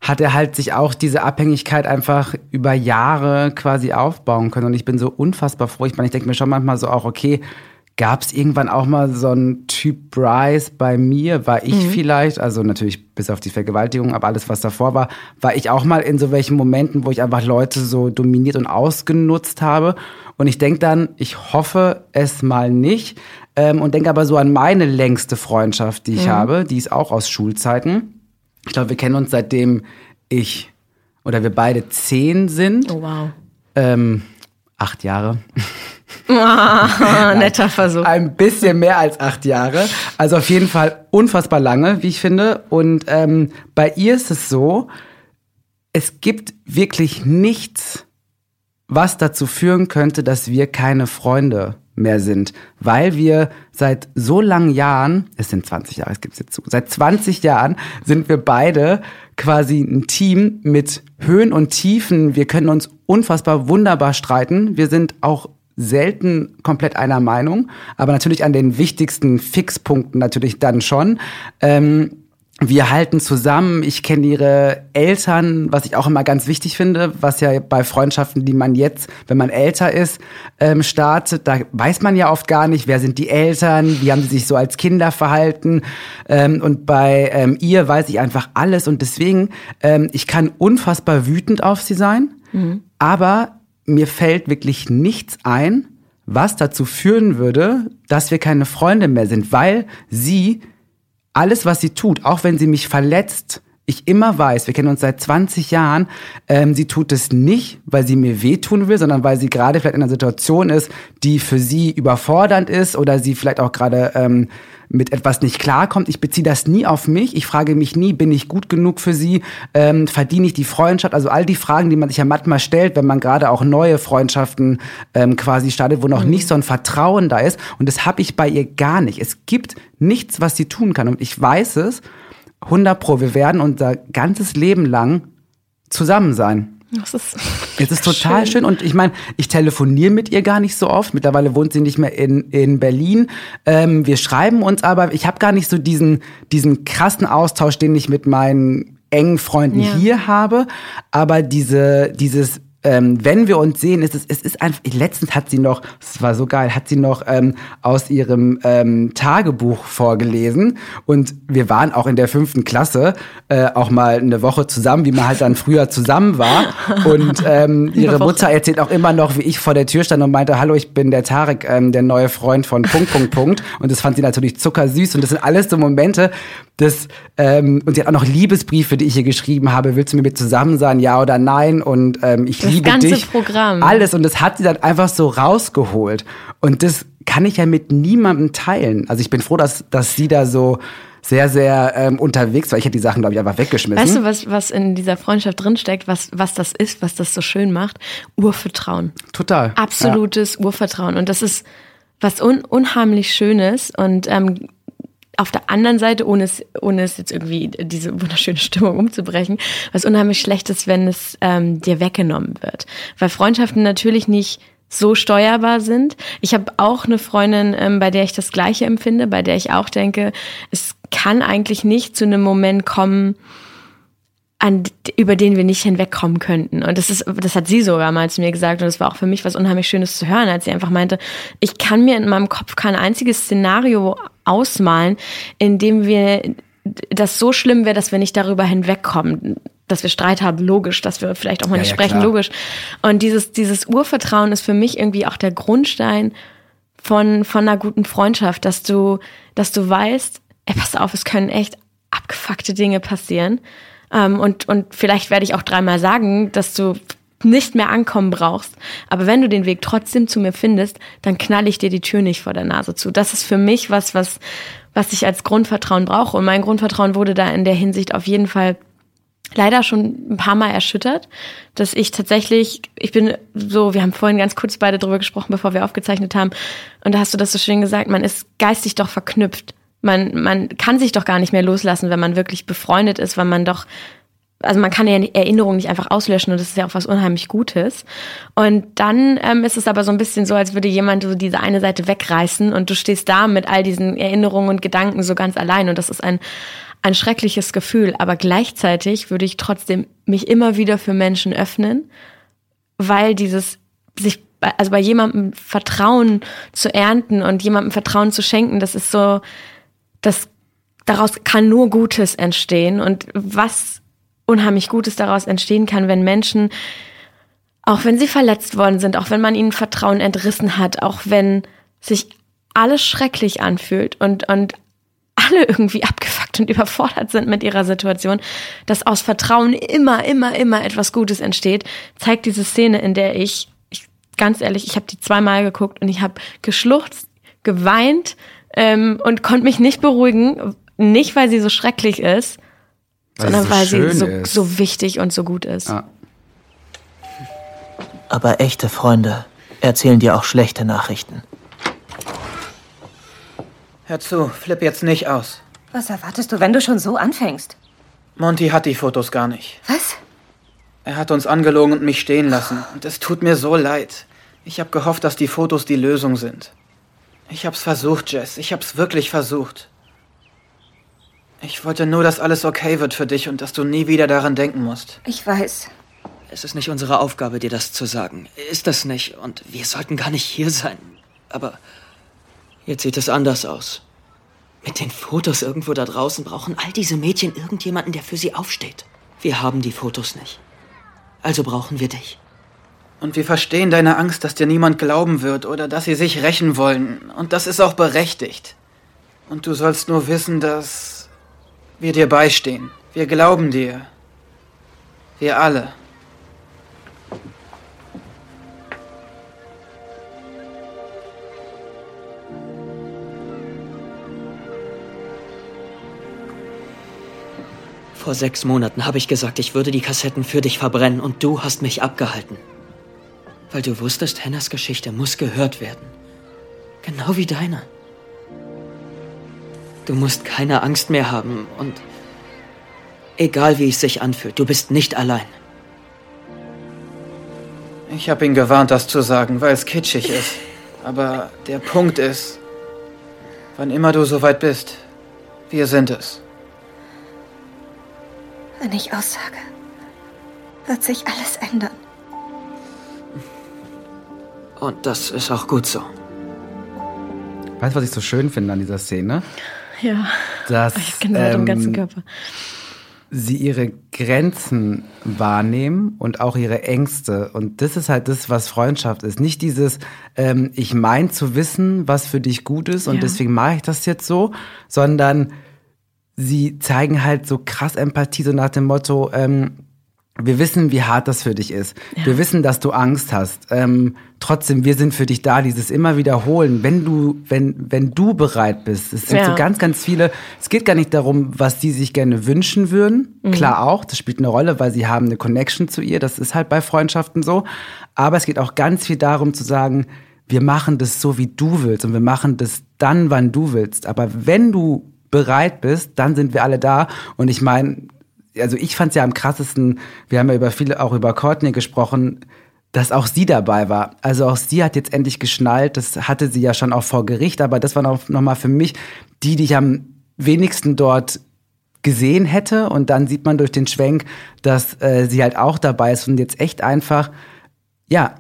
hat er halt sich auch diese Abhängigkeit einfach über Jahre quasi aufbauen können. Und ich bin so unfassbar froh. Ich meine, ich denke mir schon manchmal so auch, okay, gab es irgendwann auch mal so einen Typ Bryce bei mir? War ich mhm. vielleicht, also natürlich bis auf die Vergewaltigung, aber alles, was davor war, war ich auch mal in so welchen Momenten, wo ich einfach Leute so dominiert und ausgenutzt habe. Und ich denke dann, ich hoffe es mal nicht. Ähm, und denke aber so an meine längste Freundschaft, die ich mhm. habe. Die ist auch aus Schulzeiten. Ich glaube, wir kennen uns seitdem ich oder wir beide zehn sind. Oh wow. Ähm, acht Jahre. Oh, netter Versuch. Ein bisschen mehr als acht Jahre. Also auf jeden Fall unfassbar lange, wie ich finde. Und ähm, bei ihr ist es so, es gibt wirklich nichts, was dazu führen könnte, dass wir keine Freunde mehr sind, weil wir seit so langen Jahren, es sind 20 Jahre, es gibt jetzt zu, seit 20 Jahren sind wir beide quasi ein Team mit Höhen und Tiefen. Wir können uns unfassbar wunderbar streiten. Wir sind auch selten komplett einer Meinung, aber natürlich an den wichtigsten Fixpunkten natürlich dann schon. Ähm, wir halten zusammen. Ich kenne ihre Eltern, was ich auch immer ganz wichtig finde, was ja bei Freundschaften, die man jetzt, wenn man älter ist, ähm, startet, da weiß man ja oft gar nicht, wer sind die Eltern, wie haben sie sich so als Kinder verhalten. Ähm, und bei ähm, ihr weiß ich einfach alles und deswegen, ähm, ich kann unfassbar wütend auf sie sein, mhm. aber mir fällt wirklich nichts ein, was dazu führen würde, dass wir keine Freunde mehr sind, weil sie alles, was sie tut, auch wenn sie mich verletzt, ich immer weiß, wir kennen uns seit 20 Jahren, ähm, sie tut es nicht, weil sie mir wehtun will, sondern weil sie gerade vielleicht in einer Situation ist, die für sie überfordernd ist oder sie vielleicht auch gerade ähm, mit etwas nicht klarkommt. Ich beziehe das nie auf mich. Ich frage mich nie, bin ich gut genug für sie? Ähm, verdiene ich die Freundschaft? Also all die Fragen, die man sich ja manchmal stellt, wenn man gerade auch neue Freundschaften ähm, quasi startet, wo noch mhm. nicht so ein Vertrauen da ist. Und das habe ich bei ihr gar nicht. Es gibt nichts, was sie tun kann. Und ich weiß es, 100 pro, wir werden unser ganzes Leben lang zusammen sein. Das ist, es ist total schön. schön. Und ich meine, ich telefoniere mit ihr gar nicht so oft. Mittlerweile wohnt sie nicht mehr in, in Berlin. Ähm, wir schreiben uns aber, ich habe gar nicht so diesen, diesen krassen Austausch, den ich mit meinen engen Freunden ja. hier habe. Aber diese, dieses ähm, wenn wir uns sehen, ist es, es ist einfach, letztens hat sie noch, es war so geil, hat sie noch ähm, aus ihrem ähm, Tagebuch vorgelesen. Und wir waren auch in der fünften Klasse äh, auch mal eine Woche zusammen, wie man halt dann früher zusammen war. Und ähm, ihre Mutter erzählt auch immer noch, wie ich vor der Tür stand und meinte, hallo, ich bin der Tarek, ähm, der neue Freund von Punkt, Punkt, Punkt. Und das fand sie natürlich zuckersüß. Und das sind alles so Momente, das, ähm, und sie hat auch noch Liebesbriefe, die ich ihr geschrieben habe. Willst du mit mir zusammen sein, ja oder nein? Und ähm, ich das liebe ganze dich. Programm. Alles. Und das hat sie dann einfach so rausgeholt. Und das kann ich ja mit niemandem teilen. Also ich bin froh, dass, dass sie da so sehr, sehr ähm, unterwegs war. Ich hätte die Sachen, glaube ich, einfach weggeschmissen. Weißt du, was, was in dieser Freundschaft drinsteckt, was, was das ist, was das so schön macht? Urvertrauen. Total. Absolutes ja. Urvertrauen. Und das ist was un unheimlich Schönes. Und ähm, auf der anderen Seite, ohne es, ohne es jetzt irgendwie diese wunderschöne Stimmung umzubrechen, was unheimlich schlecht ist, wenn es ähm, dir weggenommen wird. Weil Freundschaften natürlich nicht so steuerbar sind. Ich habe auch eine Freundin, ähm, bei der ich das Gleiche empfinde, bei der ich auch denke, es kann eigentlich nicht zu einem Moment kommen, an, über den wir nicht hinwegkommen könnten. Und das ist, das hat sie sogar mal zu mir gesagt. Und das war auch für mich was unheimlich Schönes zu hören, als sie einfach meinte, ich kann mir in meinem Kopf kein einziges Szenario ausmalen, in dem wir das so schlimm wäre, dass wir nicht darüber hinwegkommen, dass wir Streit haben, logisch, dass wir vielleicht auch mal ja, nicht ja, sprechen, klar. logisch. Und dieses, dieses Urvertrauen ist für mich irgendwie auch der Grundstein von, von einer guten Freundschaft, dass du, dass du weißt, ey, pass auf, es können echt abgefuckte Dinge passieren. Ähm, und, und vielleicht werde ich auch dreimal sagen, dass du nicht mehr ankommen brauchst. Aber wenn du den Weg trotzdem zu mir findest, dann knall ich dir die Tür nicht vor der Nase zu. Das ist für mich was, was, was ich als Grundvertrauen brauche. Und mein Grundvertrauen wurde da in der Hinsicht auf jeden Fall leider schon ein paar Mal erschüttert, dass ich tatsächlich, ich bin so, wir haben vorhin ganz kurz beide drüber gesprochen, bevor wir aufgezeichnet haben, und da hast du das so schön gesagt, man ist geistig doch verknüpft man, man kann sich doch gar nicht mehr loslassen, wenn man wirklich befreundet ist, weil man doch, also man kann ja Erinnerungen nicht einfach auslöschen und das ist ja auch was unheimlich Gutes. Und dann ähm, ist es aber so ein bisschen so, als würde jemand so diese eine Seite wegreißen und du stehst da mit all diesen Erinnerungen und Gedanken so ganz allein und das ist ein, ein schreckliches Gefühl. Aber gleichzeitig würde ich trotzdem mich immer wieder für Menschen öffnen, weil dieses sich also bei jemandem Vertrauen zu ernten und jemandem Vertrauen zu schenken, das ist so, das daraus kann nur Gutes entstehen und was unheimlich Gutes daraus entstehen kann, wenn Menschen, auch wenn sie verletzt worden sind, auch wenn man ihnen Vertrauen entrissen hat, auch wenn sich alles schrecklich anfühlt und, und alle irgendwie abgefuckt und überfordert sind mit ihrer Situation, dass aus Vertrauen immer, immer, immer etwas Gutes entsteht, zeigt diese Szene, in der ich, ich ganz ehrlich, ich habe die zweimal geguckt und ich habe geschluchzt, geweint, ähm, und konnte mich nicht beruhigen. Nicht, weil sie so schrecklich ist, weil sondern so weil sie so, so, wichtig und so gut ist. Ja. Aber echte Freunde erzählen dir auch schlechte Nachrichten. Hör zu, flipp jetzt nicht aus. Was erwartest du, wenn du schon so anfängst? Monty hat die Fotos gar nicht. Was? Er hat uns angelogen und mich stehen lassen. Und es tut mir so leid. Ich habe gehofft, dass die Fotos die Lösung sind. Ich hab's versucht, Jess. Ich hab's wirklich versucht. Ich wollte nur, dass alles okay wird für dich und dass du nie wieder daran denken musst. Ich weiß. Es ist nicht unsere Aufgabe, dir das zu sagen. Ist das nicht? Und wir sollten gar nicht hier sein. Aber jetzt sieht es anders aus. Mit den Fotos irgendwo da draußen brauchen all diese Mädchen irgendjemanden, der für sie aufsteht. Wir haben die Fotos nicht. Also brauchen wir dich. Und wir verstehen deine Angst, dass dir niemand glauben wird oder dass sie sich rächen wollen. Und das ist auch berechtigt. Und du sollst nur wissen, dass wir dir beistehen. Wir glauben dir. Wir alle. Vor sechs Monaten habe ich gesagt, ich würde die Kassetten für dich verbrennen und du hast mich abgehalten. Weil du wusstest, Hennas Geschichte muss gehört werden. Genau wie deine. Du musst keine Angst mehr haben und egal wie es sich anfühlt, du bist nicht allein. Ich habe ihn gewarnt, das zu sagen, weil es kitschig ist. Aber der Punkt ist, wann immer du soweit bist, wir sind es. Wenn ich aussage, wird sich alles ändern. Und das ist auch gut so. Weißt du, was ich so schön finde an dieser Szene? Ja. Dass ich kenne ähm, im ganzen Körper. sie ihre Grenzen wahrnehmen und auch ihre Ängste. Und das ist halt das, was Freundschaft ist. Nicht dieses, ähm, ich mein zu wissen, was für dich gut ist und ja. deswegen mache ich das jetzt so, sondern sie zeigen halt so krass Empathie, so nach dem Motto, ähm, wir wissen, wie hart das für dich ist. Ja. Wir wissen, dass du Angst hast. Ähm, trotzdem, wir sind für dich da, dieses immer wiederholen. Wenn du, wenn, wenn du bereit bist. Es sind ja. so ganz, ganz viele. Es geht gar nicht darum, was die sich gerne wünschen würden. Mhm. Klar auch, das spielt eine Rolle, weil sie haben eine Connection zu ihr. Das ist halt bei Freundschaften so. Aber es geht auch ganz viel darum zu sagen, wir machen das so, wie du willst. Und wir machen das dann, wann du willst. Aber wenn du bereit bist, dann sind wir alle da. Und ich meine, also ich fand es ja am krassesten, wir haben ja über viele, auch über Courtney gesprochen, dass auch sie dabei war. Also auch sie hat jetzt endlich geschnallt, das hatte sie ja schon auch vor Gericht, aber das war noch, noch mal für mich die, die ich am wenigsten dort gesehen hätte. Und dann sieht man durch den Schwenk, dass äh, sie halt auch dabei ist und jetzt echt einfach, ja,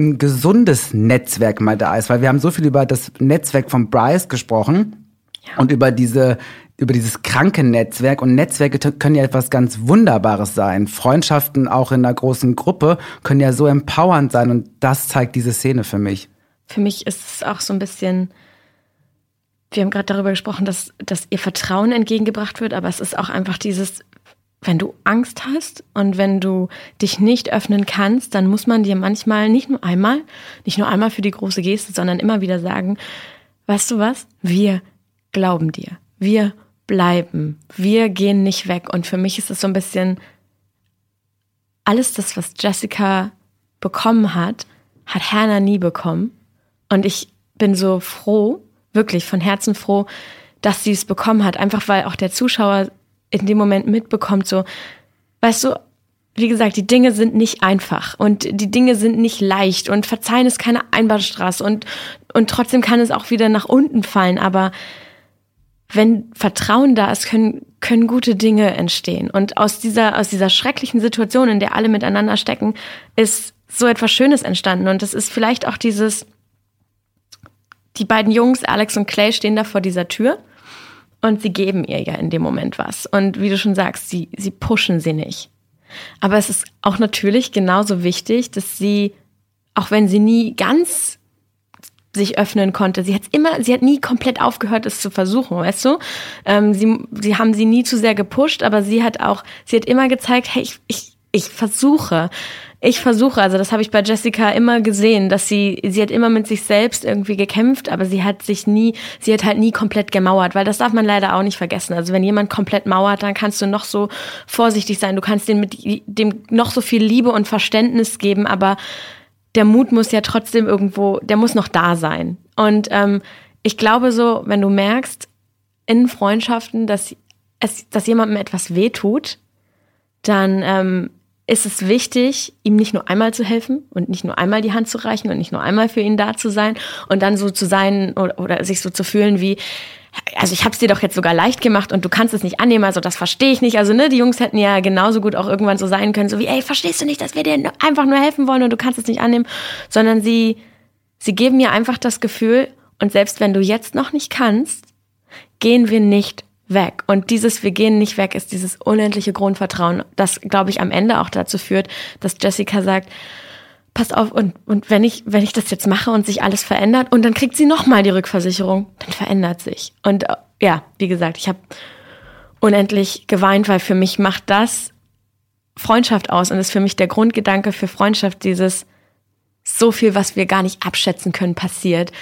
ein gesundes Netzwerk mal da ist, weil wir haben so viel über das Netzwerk von Bryce gesprochen und über diese über dieses kranke Netzwerk und Netzwerke können ja etwas ganz Wunderbares sein. Freundschaften auch in einer großen Gruppe können ja so empowernd sein und das zeigt diese Szene für mich. Für mich ist es auch so ein bisschen, wir haben gerade darüber gesprochen, dass, dass ihr Vertrauen entgegengebracht wird, aber es ist auch einfach dieses, wenn du Angst hast und wenn du dich nicht öffnen kannst, dann muss man dir manchmal nicht nur einmal, nicht nur einmal für die große Geste, sondern immer wieder sagen, weißt du was? Wir glauben dir. Wir bleiben. Wir gehen nicht weg. Und für mich ist es so ein bisschen alles das, was Jessica bekommen hat, hat Hannah nie bekommen. Und ich bin so froh, wirklich von Herzen froh, dass sie es bekommen hat. Einfach weil auch der Zuschauer in dem Moment mitbekommt, so, weißt du, wie gesagt, die Dinge sind nicht einfach und die Dinge sind nicht leicht und Verzeihen ist keine Einbahnstraße und, und trotzdem kann es auch wieder nach unten fallen, aber wenn Vertrauen da ist, können, können gute Dinge entstehen. Und aus dieser, aus dieser schrecklichen Situation, in der alle miteinander stecken, ist so etwas Schönes entstanden. Und das ist vielleicht auch dieses, die beiden Jungs, Alex und Clay, stehen da vor dieser Tür und sie geben ihr ja in dem Moment was. Und wie du schon sagst, sie, sie pushen sie nicht. Aber es ist auch natürlich genauso wichtig, dass sie, auch wenn sie nie ganz sich öffnen konnte. Sie hat immer, sie hat nie komplett aufgehört, es zu versuchen, weißt du? Ähm, sie, sie haben sie nie zu sehr gepusht, aber sie hat auch, sie hat immer gezeigt, hey, ich, ich, ich versuche. Ich versuche, also das habe ich bei Jessica immer gesehen, dass sie, sie hat immer mit sich selbst irgendwie gekämpft, aber sie hat sich nie, sie hat halt nie komplett gemauert, weil das darf man leider auch nicht vergessen. Also wenn jemand komplett mauert, dann kannst du noch so vorsichtig sein, du kannst dem mit dem noch so viel Liebe und Verständnis geben, aber der Mut muss ja trotzdem irgendwo, der muss noch da sein. Und ähm, ich glaube so, wenn du merkst in Freundschaften, dass es, dass jemandem etwas wehtut, dann ähm, ist es wichtig, ihm nicht nur einmal zu helfen und nicht nur einmal die Hand zu reichen und nicht nur einmal für ihn da zu sein und dann so zu sein oder, oder sich so zu fühlen wie, also ich habe es dir doch jetzt sogar leicht gemacht und du kannst es nicht annehmen, also das verstehe ich nicht. Also ne, die Jungs hätten ja genauso gut auch irgendwann so sein können, so wie, ey, verstehst du nicht, dass wir dir einfach nur helfen wollen und du kannst es nicht annehmen, sondern sie, sie geben mir einfach das Gefühl, und selbst wenn du jetzt noch nicht kannst, gehen wir nicht weg. Und dieses Wir gehen nicht weg ist dieses unendliche Grundvertrauen, das, glaube ich, am Ende auch dazu führt, dass Jessica sagt, passt auf, und, und wenn ich, wenn ich das jetzt mache und sich alles verändert, und dann kriegt sie nochmal die Rückversicherung, dann verändert sich. Und äh, ja, wie gesagt, ich habe unendlich geweint, weil für mich macht das Freundschaft aus und ist für mich der Grundgedanke für Freundschaft, dieses so viel, was wir gar nicht abschätzen können, passiert.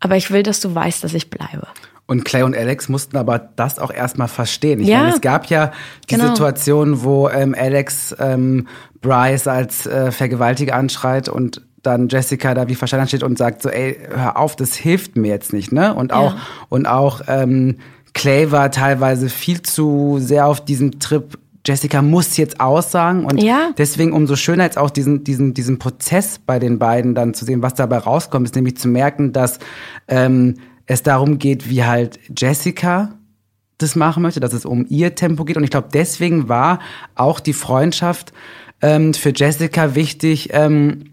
Aber ich will, dass du weißt, dass ich bleibe. Und Clay und Alex mussten aber das auch erstmal verstehen. Ich Ja. meine, es gab ja die Genau. Situation, wo ähm, Alex ähm, Bryce als äh, Vergewaltiger anschreit und dann Jessica da wie verstanden steht und sagt so, ey, hör auf, das hilft mir jetzt nicht, ne? Und auch, Ja. und auch ähm, Clay war teilweise viel zu sehr auf diesem Trip, Jessica muss jetzt aussagen und Ja. deswegen umso schöner jetzt auch diesen, diesen, diesen Prozess bei den beiden dann zu sehen, was dabei rauskommt, ist nämlich zu merken, dass ähm, es darum geht, wie halt Jessica das machen möchte, dass es um ihr Tempo geht. Und ich glaube, deswegen war auch die Freundschaft ähm, für Jessica wichtig ähm,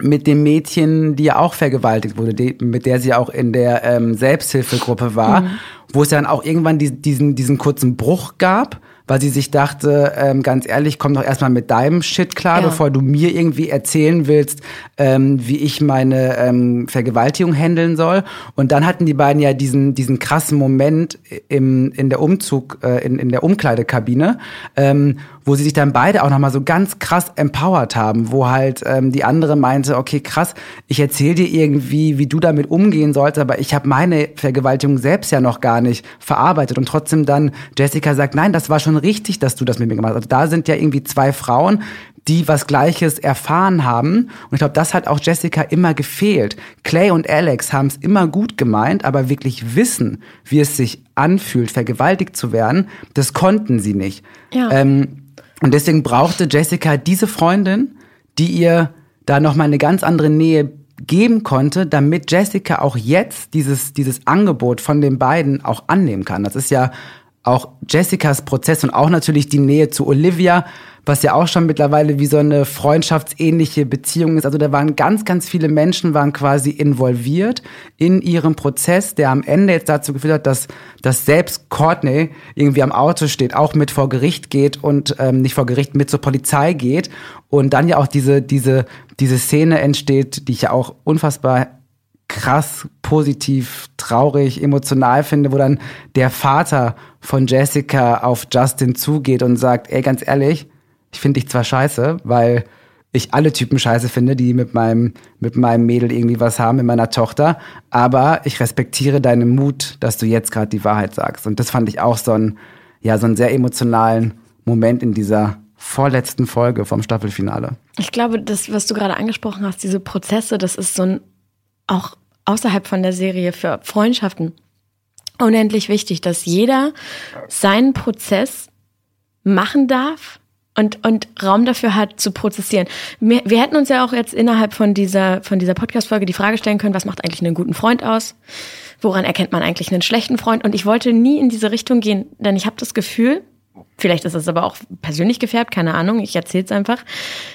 mit dem Mädchen, die ja auch vergewaltigt wurde, die, mit der sie auch in der ähm, Selbsthilfegruppe war, Mhm. wo es dann auch irgendwann die, diesen, diesen kurzen Bruch gab, weil sie sich dachte, ähm, ganz ehrlich, komm doch erstmal mit deinem Shit klar, Ja. bevor du mir irgendwie erzählen willst, ähm, wie ich meine ähm, Vergewaltigung handeln soll. Und dann hatten die beiden ja diesen, diesen krassen Moment im, in der Umzug, äh, in, in der Umkleidekabine, ähm, wo sie sich dann beide auch nochmal so ganz krass empowered haben, wo halt ähm, die andere meinte, okay, krass, ich erzähle dir irgendwie, wie du damit umgehen sollst, aber ich habe meine Vergewaltigung selbst ja noch gar nicht verarbeitet. Und trotzdem dann Jessica sagt, nein, das war schon richtig, dass du das mit mir gemacht hast. Also da sind ja irgendwie zwei Frauen, die was Gleiches erfahren haben. Und ich glaube, das hat auch Jessica immer gefehlt. Clay und Alex haben es immer gut gemeint, aber wirklich wissen, wie es sich anfühlt, vergewaltigt zu werden, das konnten sie nicht. Ja. Ähm, und deswegen brauchte Jessica diese Freundin, die ihr da nochmal eine ganz andere Nähe geben konnte, damit Jessica auch jetzt dieses, dieses Angebot von den beiden auch annehmen kann. Das ist ja auch Jessicas Prozess und auch natürlich die Nähe zu Olivia, was ja auch schon mittlerweile wie so eine freundschaftsähnliche Beziehung ist. Also da waren ganz, ganz viele Menschen waren quasi involviert in ihrem Prozess, der am Ende jetzt dazu geführt hat, dass, dass selbst Courtney irgendwie am Auto steht, auch mit vor Gericht geht und ähm, nicht vor Gericht, mit zur Polizei geht und dann ja auch diese, diese, diese Szene entsteht, die ich ja auch unfassbar krass, positiv, traurig, emotional finde, wo dann der Vater von Jessica auf Justin zugeht und sagt, ey, ganz ehrlich, ich finde dich zwar scheiße, weil ich alle Typen scheiße finde, die mit meinem, mit meinem Mädel irgendwie was haben, mit meiner Tochter, aber ich respektiere deinen Mut, dass du jetzt gerade die Wahrheit sagst. Und das fand ich auch so ein, ja, so einen sehr emotionalen Moment in dieser vorletzten Folge vom Staffelfinale. Ich glaube, das, was du gerade angesprochen hast, diese Prozesse, das ist so ein, auch außerhalb von der Serie für Freundschaften unendlich wichtig, dass jeder seinen Prozess machen darf und, und Raum dafür hat zu prozessieren. Wir, wir hätten uns ja auch jetzt innerhalb von dieser, von dieser Podcast-Folge die Frage stellen können, was macht eigentlich einen guten Freund aus? Woran erkennt man eigentlich einen schlechten Freund? Und ich wollte nie in diese Richtung gehen, denn ich habe das Gefühl, vielleicht ist es aber auch persönlich gefärbt, keine Ahnung, ich erzähle es einfach,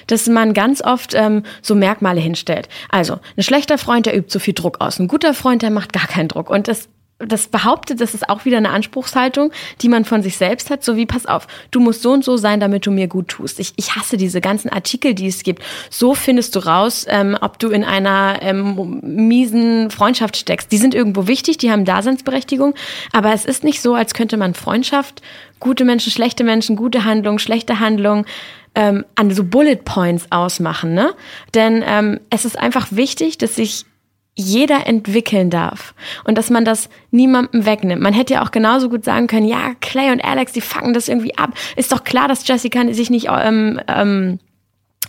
dass man ganz oft ähm, so Merkmale hinstellt. Also, ein schlechter Freund, der übt so viel Druck aus. Ein guter Freund, der macht gar keinen Druck. Und das das behauptet, das ist auch wieder eine Anspruchshaltung, die man von sich selbst hat, so wie, pass auf, du musst so und so sein, damit du mir gut tust. Ich, ich hasse diese ganzen Artikel, die es gibt. So findest du raus, ähm, ob du in einer ähm, miesen Freundschaft steckst. Die sind irgendwo wichtig, die haben Daseinsberechtigung, aber es ist nicht so, als könnte man Freundschaft, gute Menschen, schlechte Menschen, gute Handlung, schlechte Handlung, ähm, an so Bullet Points ausmachen, ne? Denn ähm, es ist einfach wichtig, dass sich jeder entwickeln darf und dass man das niemandem wegnimmt. Man hätte ja auch genauso gut sagen können, ja, Clay und Alex, die fucken das irgendwie ab. Ist doch klar, dass Jessica sich nicht ähm, ähm,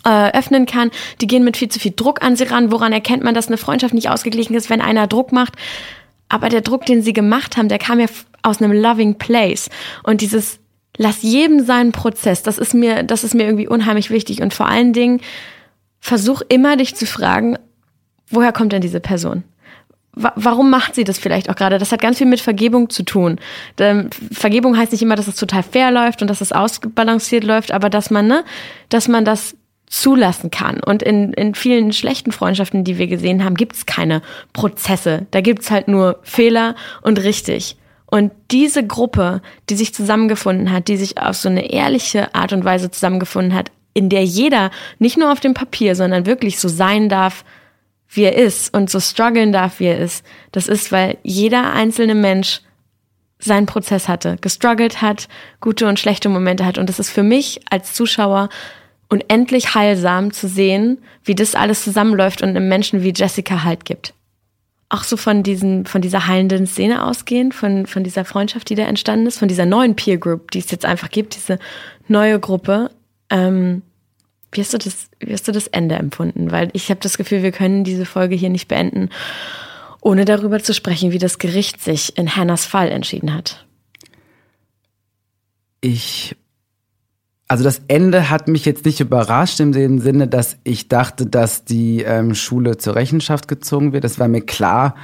äh, öffnen kann. Die gehen mit viel zu viel Druck an sie ran. Woran erkennt man, dass eine Freundschaft nicht ausgeglichen ist, wenn einer Druck macht? Aber der Druck, den sie gemacht haben, der kam ja aus einem loving place. Und dieses, lass jedem seinen Prozess, das ist mir, das ist mir irgendwie unheimlich wichtig. Und vor allen Dingen, versuch immer dich zu fragen, woher kommt denn diese Person? warum macht sie das vielleicht auch gerade? Das hat ganz viel mit Vergebung zu tun. Vergebung heißt nicht immer, dass es total fair läuft und dass es ausbalanciert läuft, aber dass man, ne, dass man das zulassen kann. Und in, in vielen schlechten Freundschaften, die wir gesehen haben, gibt es keine Prozesse. Da gibt es halt nur Fehler und richtig. Und diese Gruppe, die sich zusammengefunden hat, die sich auf so eine ehrliche Art und Weise zusammengefunden hat, in der jeder nicht nur auf dem Papier, sondern wirklich so sein darf, wie er ist und so strugglen darf, wie er ist, das ist, weil jeder einzelne Mensch seinen Prozess hatte, gestruggelt hat, gute und schlechte Momente hat. Und das ist für mich als Zuschauer unendlich heilsam zu sehen, wie das alles zusammenläuft und einem Menschen wie Jessica halt gibt. Auch so von diesen, von dieser heilenden Szene ausgehend, von, von dieser Freundschaft, die da entstanden ist, von dieser neuen Peer Group, die es jetzt einfach gibt, diese neue Gruppe. Ähm, wie hast du das, wie hast du das Ende empfunden? Weil ich habe das Gefühl, wir können diese Folge hier nicht beenden, ohne darüber zu sprechen, wie das Gericht sich in Hannahs Fall entschieden hat. Ich also das Ende hat mich jetzt nicht überrascht im Sinne, dass ich dachte, dass die ähm, Schule zur Rechenschaft gezogen wird. Das war mir klar,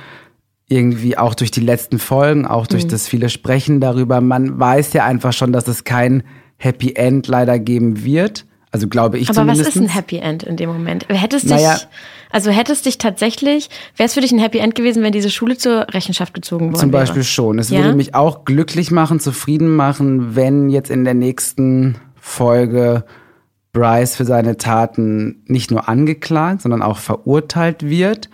irgendwie auch durch die letzten Folgen, auch durch mhm. das viele Sprechen darüber. Man weiß ja einfach schon, dass es kein Happy End leider geben wird. Also glaube ich Aber was ist ein Happy End in dem Moment? Hättest dich, naja, also hättest dich tatsächlich, wäre es für dich ein Happy End gewesen, wenn diese Schule zur Rechenschaft gezogen worden Zum Beispiel wäre? schon. Es ja? würde mich auch glücklich machen, zufrieden machen, wenn jetzt in der nächsten Folge Bryce für seine Taten nicht nur angeklagt, sondern auch verurteilt wird.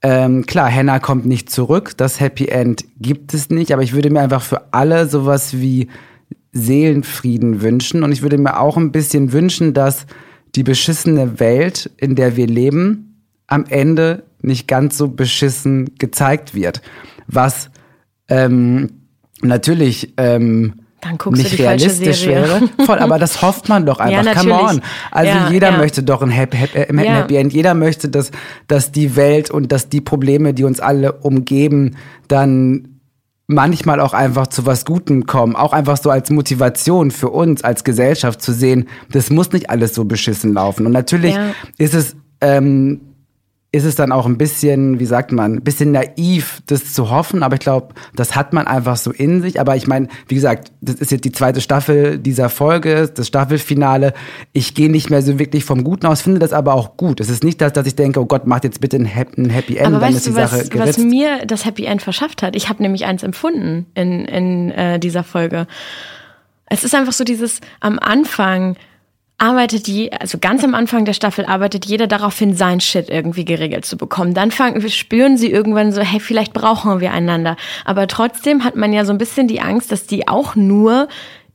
Ähm, klar, Hannah kommt nicht zurück. Das Happy End gibt es nicht, aber ich würde mir einfach für alle sowas wie Seelenfrieden wünschen. Und ich würde mir auch ein bisschen wünschen, dass die beschissene Welt, in der wir leben, am Ende nicht ganz so beschissen gezeigt wird. Was ähm, natürlich ähm, nicht realistisch wäre. Voll, aber das hofft man doch einfach. Ja, Come on. Also ja, jeder ja. möchte doch ein Happy, Happy, Happy End. Jeder möchte, dass, dass die Welt und dass die Probleme, die uns alle umgeben, dann manchmal auch einfach zu was Gutem kommen, auch einfach so als Motivation für uns als Gesellschaft zu sehen, das muss nicht alles so beschissen laufen. Und natürlich ja. ist es ähm, ist es dann auch ein bisschen, wie sagt man, ein bisschen naiv, das zu hoffen, aber ich glaube, das hat man einfach so in sich. Aber ich meine, wie gesagt, das ist jetzt die zweite Staffel dieser Folge, das Staffelfinale. Ich gehe nicht mehr so wirklich vom Guten aus, finde das aber auch gut. Es ist nicht das, dass ich denke, oh Gott, macht jetzt bitte ein Happy End, aber die du, Sache was, was mir das Happy End verschafft hat? Ich habe nämlich eins empfunden in, in äh, dieser Folge. Es ist einfach so dieses am Anfang arbeitet die, also ganz am Anfang der Staffel arbeitet jeder darauf hin, sein Shit irgendwie geregelt zu bekommen. Dann fangen, spüren sie irgendwann so, hey, vielleicht brauchen wir einander. Aber trotzdem hat man ja so ein bisschen die Angst, dass die auch nur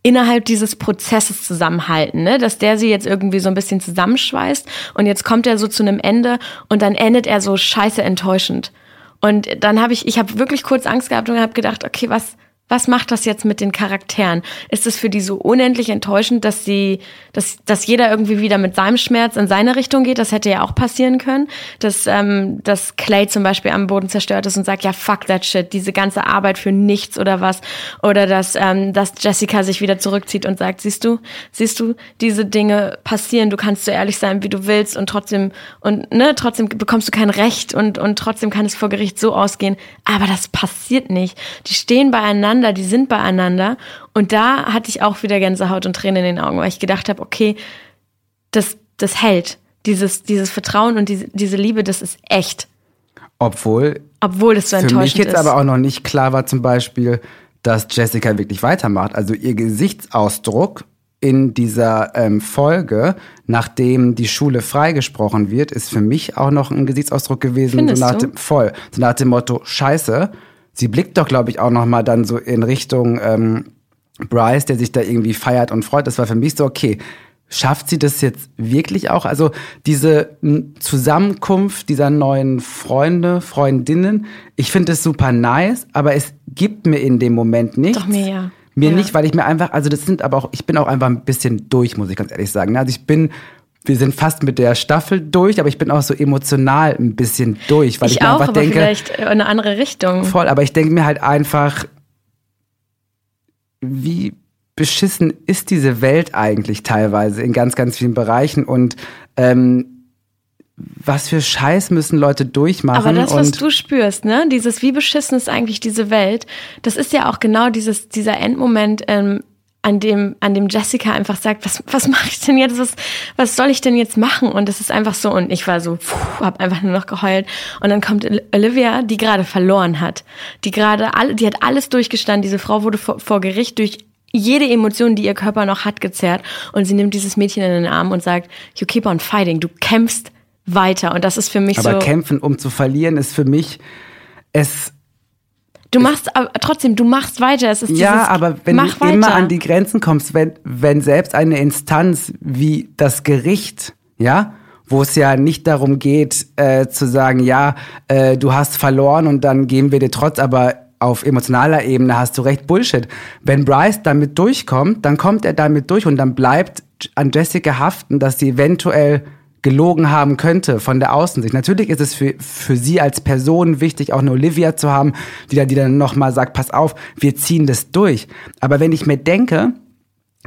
innerhalb dieses Prozesses zusammenhalten, ne? dass der sie jetzt irgendwie so ein bisschen zusammenschweißt und jetzt kommt er so zu einem Ende und dann endet er so scheiße enttäuschend. Und dann habe ich, ich habe wirklich kurz Angst gehabt und habe gedacht, okay, was, was macht das jetzt mit den Charakteren? Ist es für die so unendlich enttäuschend, dass sie, dass, dass jeder irgendwie wieder mit seinem Schmerz in seine Richtung geht? Das hätte ja auch passieren können, dass, ähm, dass Clay zum Beispiel am Boden zerstört ist und sagt, ja fuck that shit, diese ganze Arbeit für nichts oder was? Oder dass, ähm, dass Jessica sich wieder zurückzieht und sagt, siehst du, siehst du, diese Dinge passieren, du kannst so ehrlich sein, wie du willst und trotzdem, und ne, trotzdem bekommst du kein Recht und, und trotzdem kann es vor Gericht so ausgehen. Aber das passiert nicht. Die stehen beieinander beieinander, die sind beieinander. Und da hatte ich auch wieder Gänsehaut und Tränen in den Augen, weil ich gedacht habe, okay, das, das hält. Dieses, dieses Vertrauen und diese, diese Liebe, das ist echt. Obwohl, Obwohl es so enttäuschend ist. Für mich jetzt ist. aber auch noch nicht klar war zum Beispiel, dass Jessica wirklich weitermacht. Also ihr Gesichtsausdruck in dieser ähm, Folge, nachdem die Schule freigesprochen wird, ist für mich auch noch ein Gesichtsausdruck gewesen, Findest so nach dem, voll, so nach dem Motto, scheiße, sie blickt doch, glaube ich, auch noch mal dann so in Richtung ähm, Bryce, der sich da irgendwie feiert und freut. Das war für mich so, okay, schafft sie das jetzt wirklich auch? Also diese Zusammenkunft dieser neuen Freunde, Freundinnen, ich finde es super nice, aber es gibt mir in dem Moment nichts. Doch mir ja. Mir ja. nicht, weil ich mir einfach, also das sind aber auch, ich bin auch einfach ein bisschen durch, muss ich ganz ehrlich sagen. Also ich bin wir sind fast mit der Staffel durch, aber ich bin auch so emotional ein bisschen durch, weil ich, ich mir auch, einfach aber denke, vielleicht in eine andere Richtung. voll, aber ich denke mir halt einfach, wie beschissen ist diese Welt eigentlich teilweise in ganz, ganz vielen Bereichen und ähm, was für Scheiß müssen Leute durchmachen. Aber das, was du spürst, ne, dieses wie beschissen ist eigentlich diese Welt, das ist ja auch genau dieses dieser Endmoment, ähm, an dem an dem Jessica einfach sagt, was was mache ich denn jetzt, was was soll ich denn jetzt machen? Und es ist einfach so und ich war so, puh, hab einfach nur noch geheult und dann kommt Olivia, die gerade verloren hat, die gerade alle, die hat alles durchgestanden. Diese Frau wurde vor, vor Gericht durch jede Emotion, die ihr Körper noch hat, gezerrt und sie nimmt dieses Mädchen in den Arm und sagt, you keep on fighting, du kämpfst weiter und das ist für mich aber so. kämpfen, um zu verlieren, ist für mich es. Du machst aber trotzdem, du machst weiter. Es ist Ja, dieses, aber wenn mach du immer weiter. an die Grenzen kommst, wenn, wenn selbst eine Instanz wie das Gericht, ja, wo es ja nicht darum geht, äh, zu sagen, ja, äh, du hast verloren und dann geben wir dir trotz, aber auf emotionaler Ebene hast du recht, Bullshit. Wenn Bryce damit durchkommt, dann kommt er damit durch und dann bleibt an Jessica haften, dass sie eventuell gelogen haben könnte von der Außensicht. Natürlich ist es für, für sie als Person wichtig, auch eine Olivia zu haben, die, da, die dann nochmal sagt, pass auf, wir ziehen das durch. Aber wenn ich mir denke,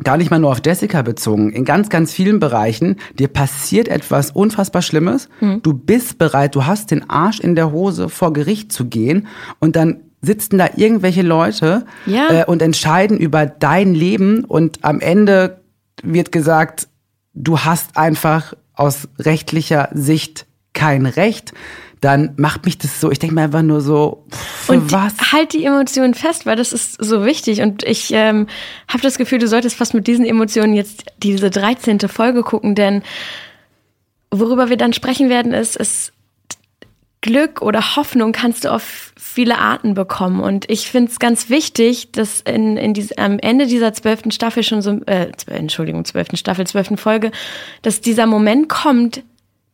gar nicht mal nur auf Jessica bezogen, in ganz, ganz vielen Bereichen, dir passiert etwas unfassbar Schlimmes, du bist bereit, du hast den Arsch in der Hose vor Gericht zu gehen und dann sitzen da irgendwelche Leute Ja. äh, und entscheiden über dein Leben und am Ende wird gesagt, du hast einfach aus rechtlicher Sicht kein Recht, dann macht mich das so, ich denke mir einfach nur so, für und was? halt die Emotionen fest, weil das ist so wichtig. Und ich ähm, habe das Gefühl, du solltest fast mit diesen Emotionen jetzt diese 13. Folge gucken, denn worüber wir dann sprechen werden, ist, ist Glück oder Hoffnung kannst du auf viele Arten bekommen. Und ich finde es ganz wichtig, dass in, in dies, am Ende dieser zwölften Staffel schon so, äh, Entschuldigung, zwölften Staffel, zwölften Folge, dass dieser Moment kommt,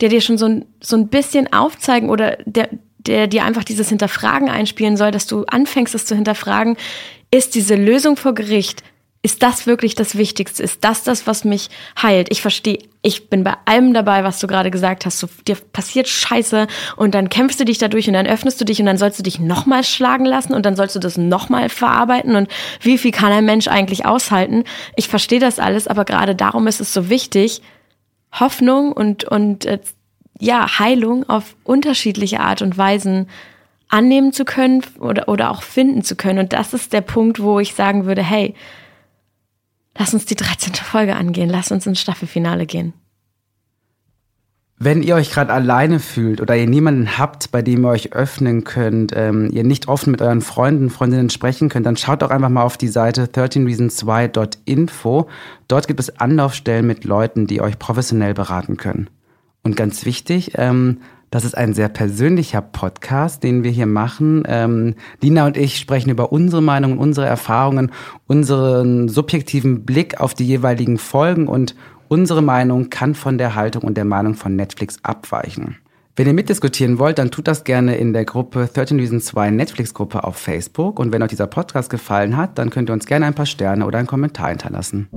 der dir schon so ein, so ein bisschen aufzeigen oder der, der dir einfach dieses Hinterfragen einspielen soll, dass du anfängst, es zu hinterfragen, ist diese Lösung vor Gericht, ist das wirklich das Wichtigste? Ist das das, was mich heilt? Ich verstehe, ich bin bei allem dabei, was du gerade gesagt hast. So, dir passiert Scheiße und dann kämpfst du dich dadurch und dann öffnest du dich und dann sollst du dich nochmal schlagen lassen und dann sollst du das nochmal verarbeiten und wie viel kann ein Mensch eigentlich aushalten? Ich verstehe das alles, aber gerade darum ist es so wichtig, Hoffnung und, und äh, ja, Heilung auf unterschiedliche Art und Weisen annehmen zu können oder, oder auch finden zu können. Und das ist der Punkt, wo ich sagen würde, hey, lass uns die 13. Folge angehen, lass uns ins Staffelfinale gehen. Wenn ihr euch gerade alleine fühlt oder ihr niemanden habt, bei dem ihr euch öffnen könnt, ähm, ihr nicht offen mit euren Freunden, Freundinnen sprechen könnt, dann schaut doch einfach mal auf die Seite 13reasons2.info. Dort gibt es Anlaufstellen mit Leuten, die euch professionell beraten können. Und ganz wichtig, ähm, das ist ein sehr persönlicher Podcast, den wir hier machen. Ähm, Lina und ich sprechen über unsere Meinungen, unsere Erfahrungen, unseren subjektiven Blick auf die jeweiligen Folgen und unsere Meinung kann von der Haltung und der Meinung von Netflix abweichen. Wenn ihr mitdiskutieren wollt, dann tut das gerne in der Gruppe 13 Reasons 2 Netflix-Gruppe auf Facebook. Und wenn euch dieser Podcast gefallen hat, dann könnt ihr uns gerne ein paar Sterne oder einen Kommentar hinterlassen.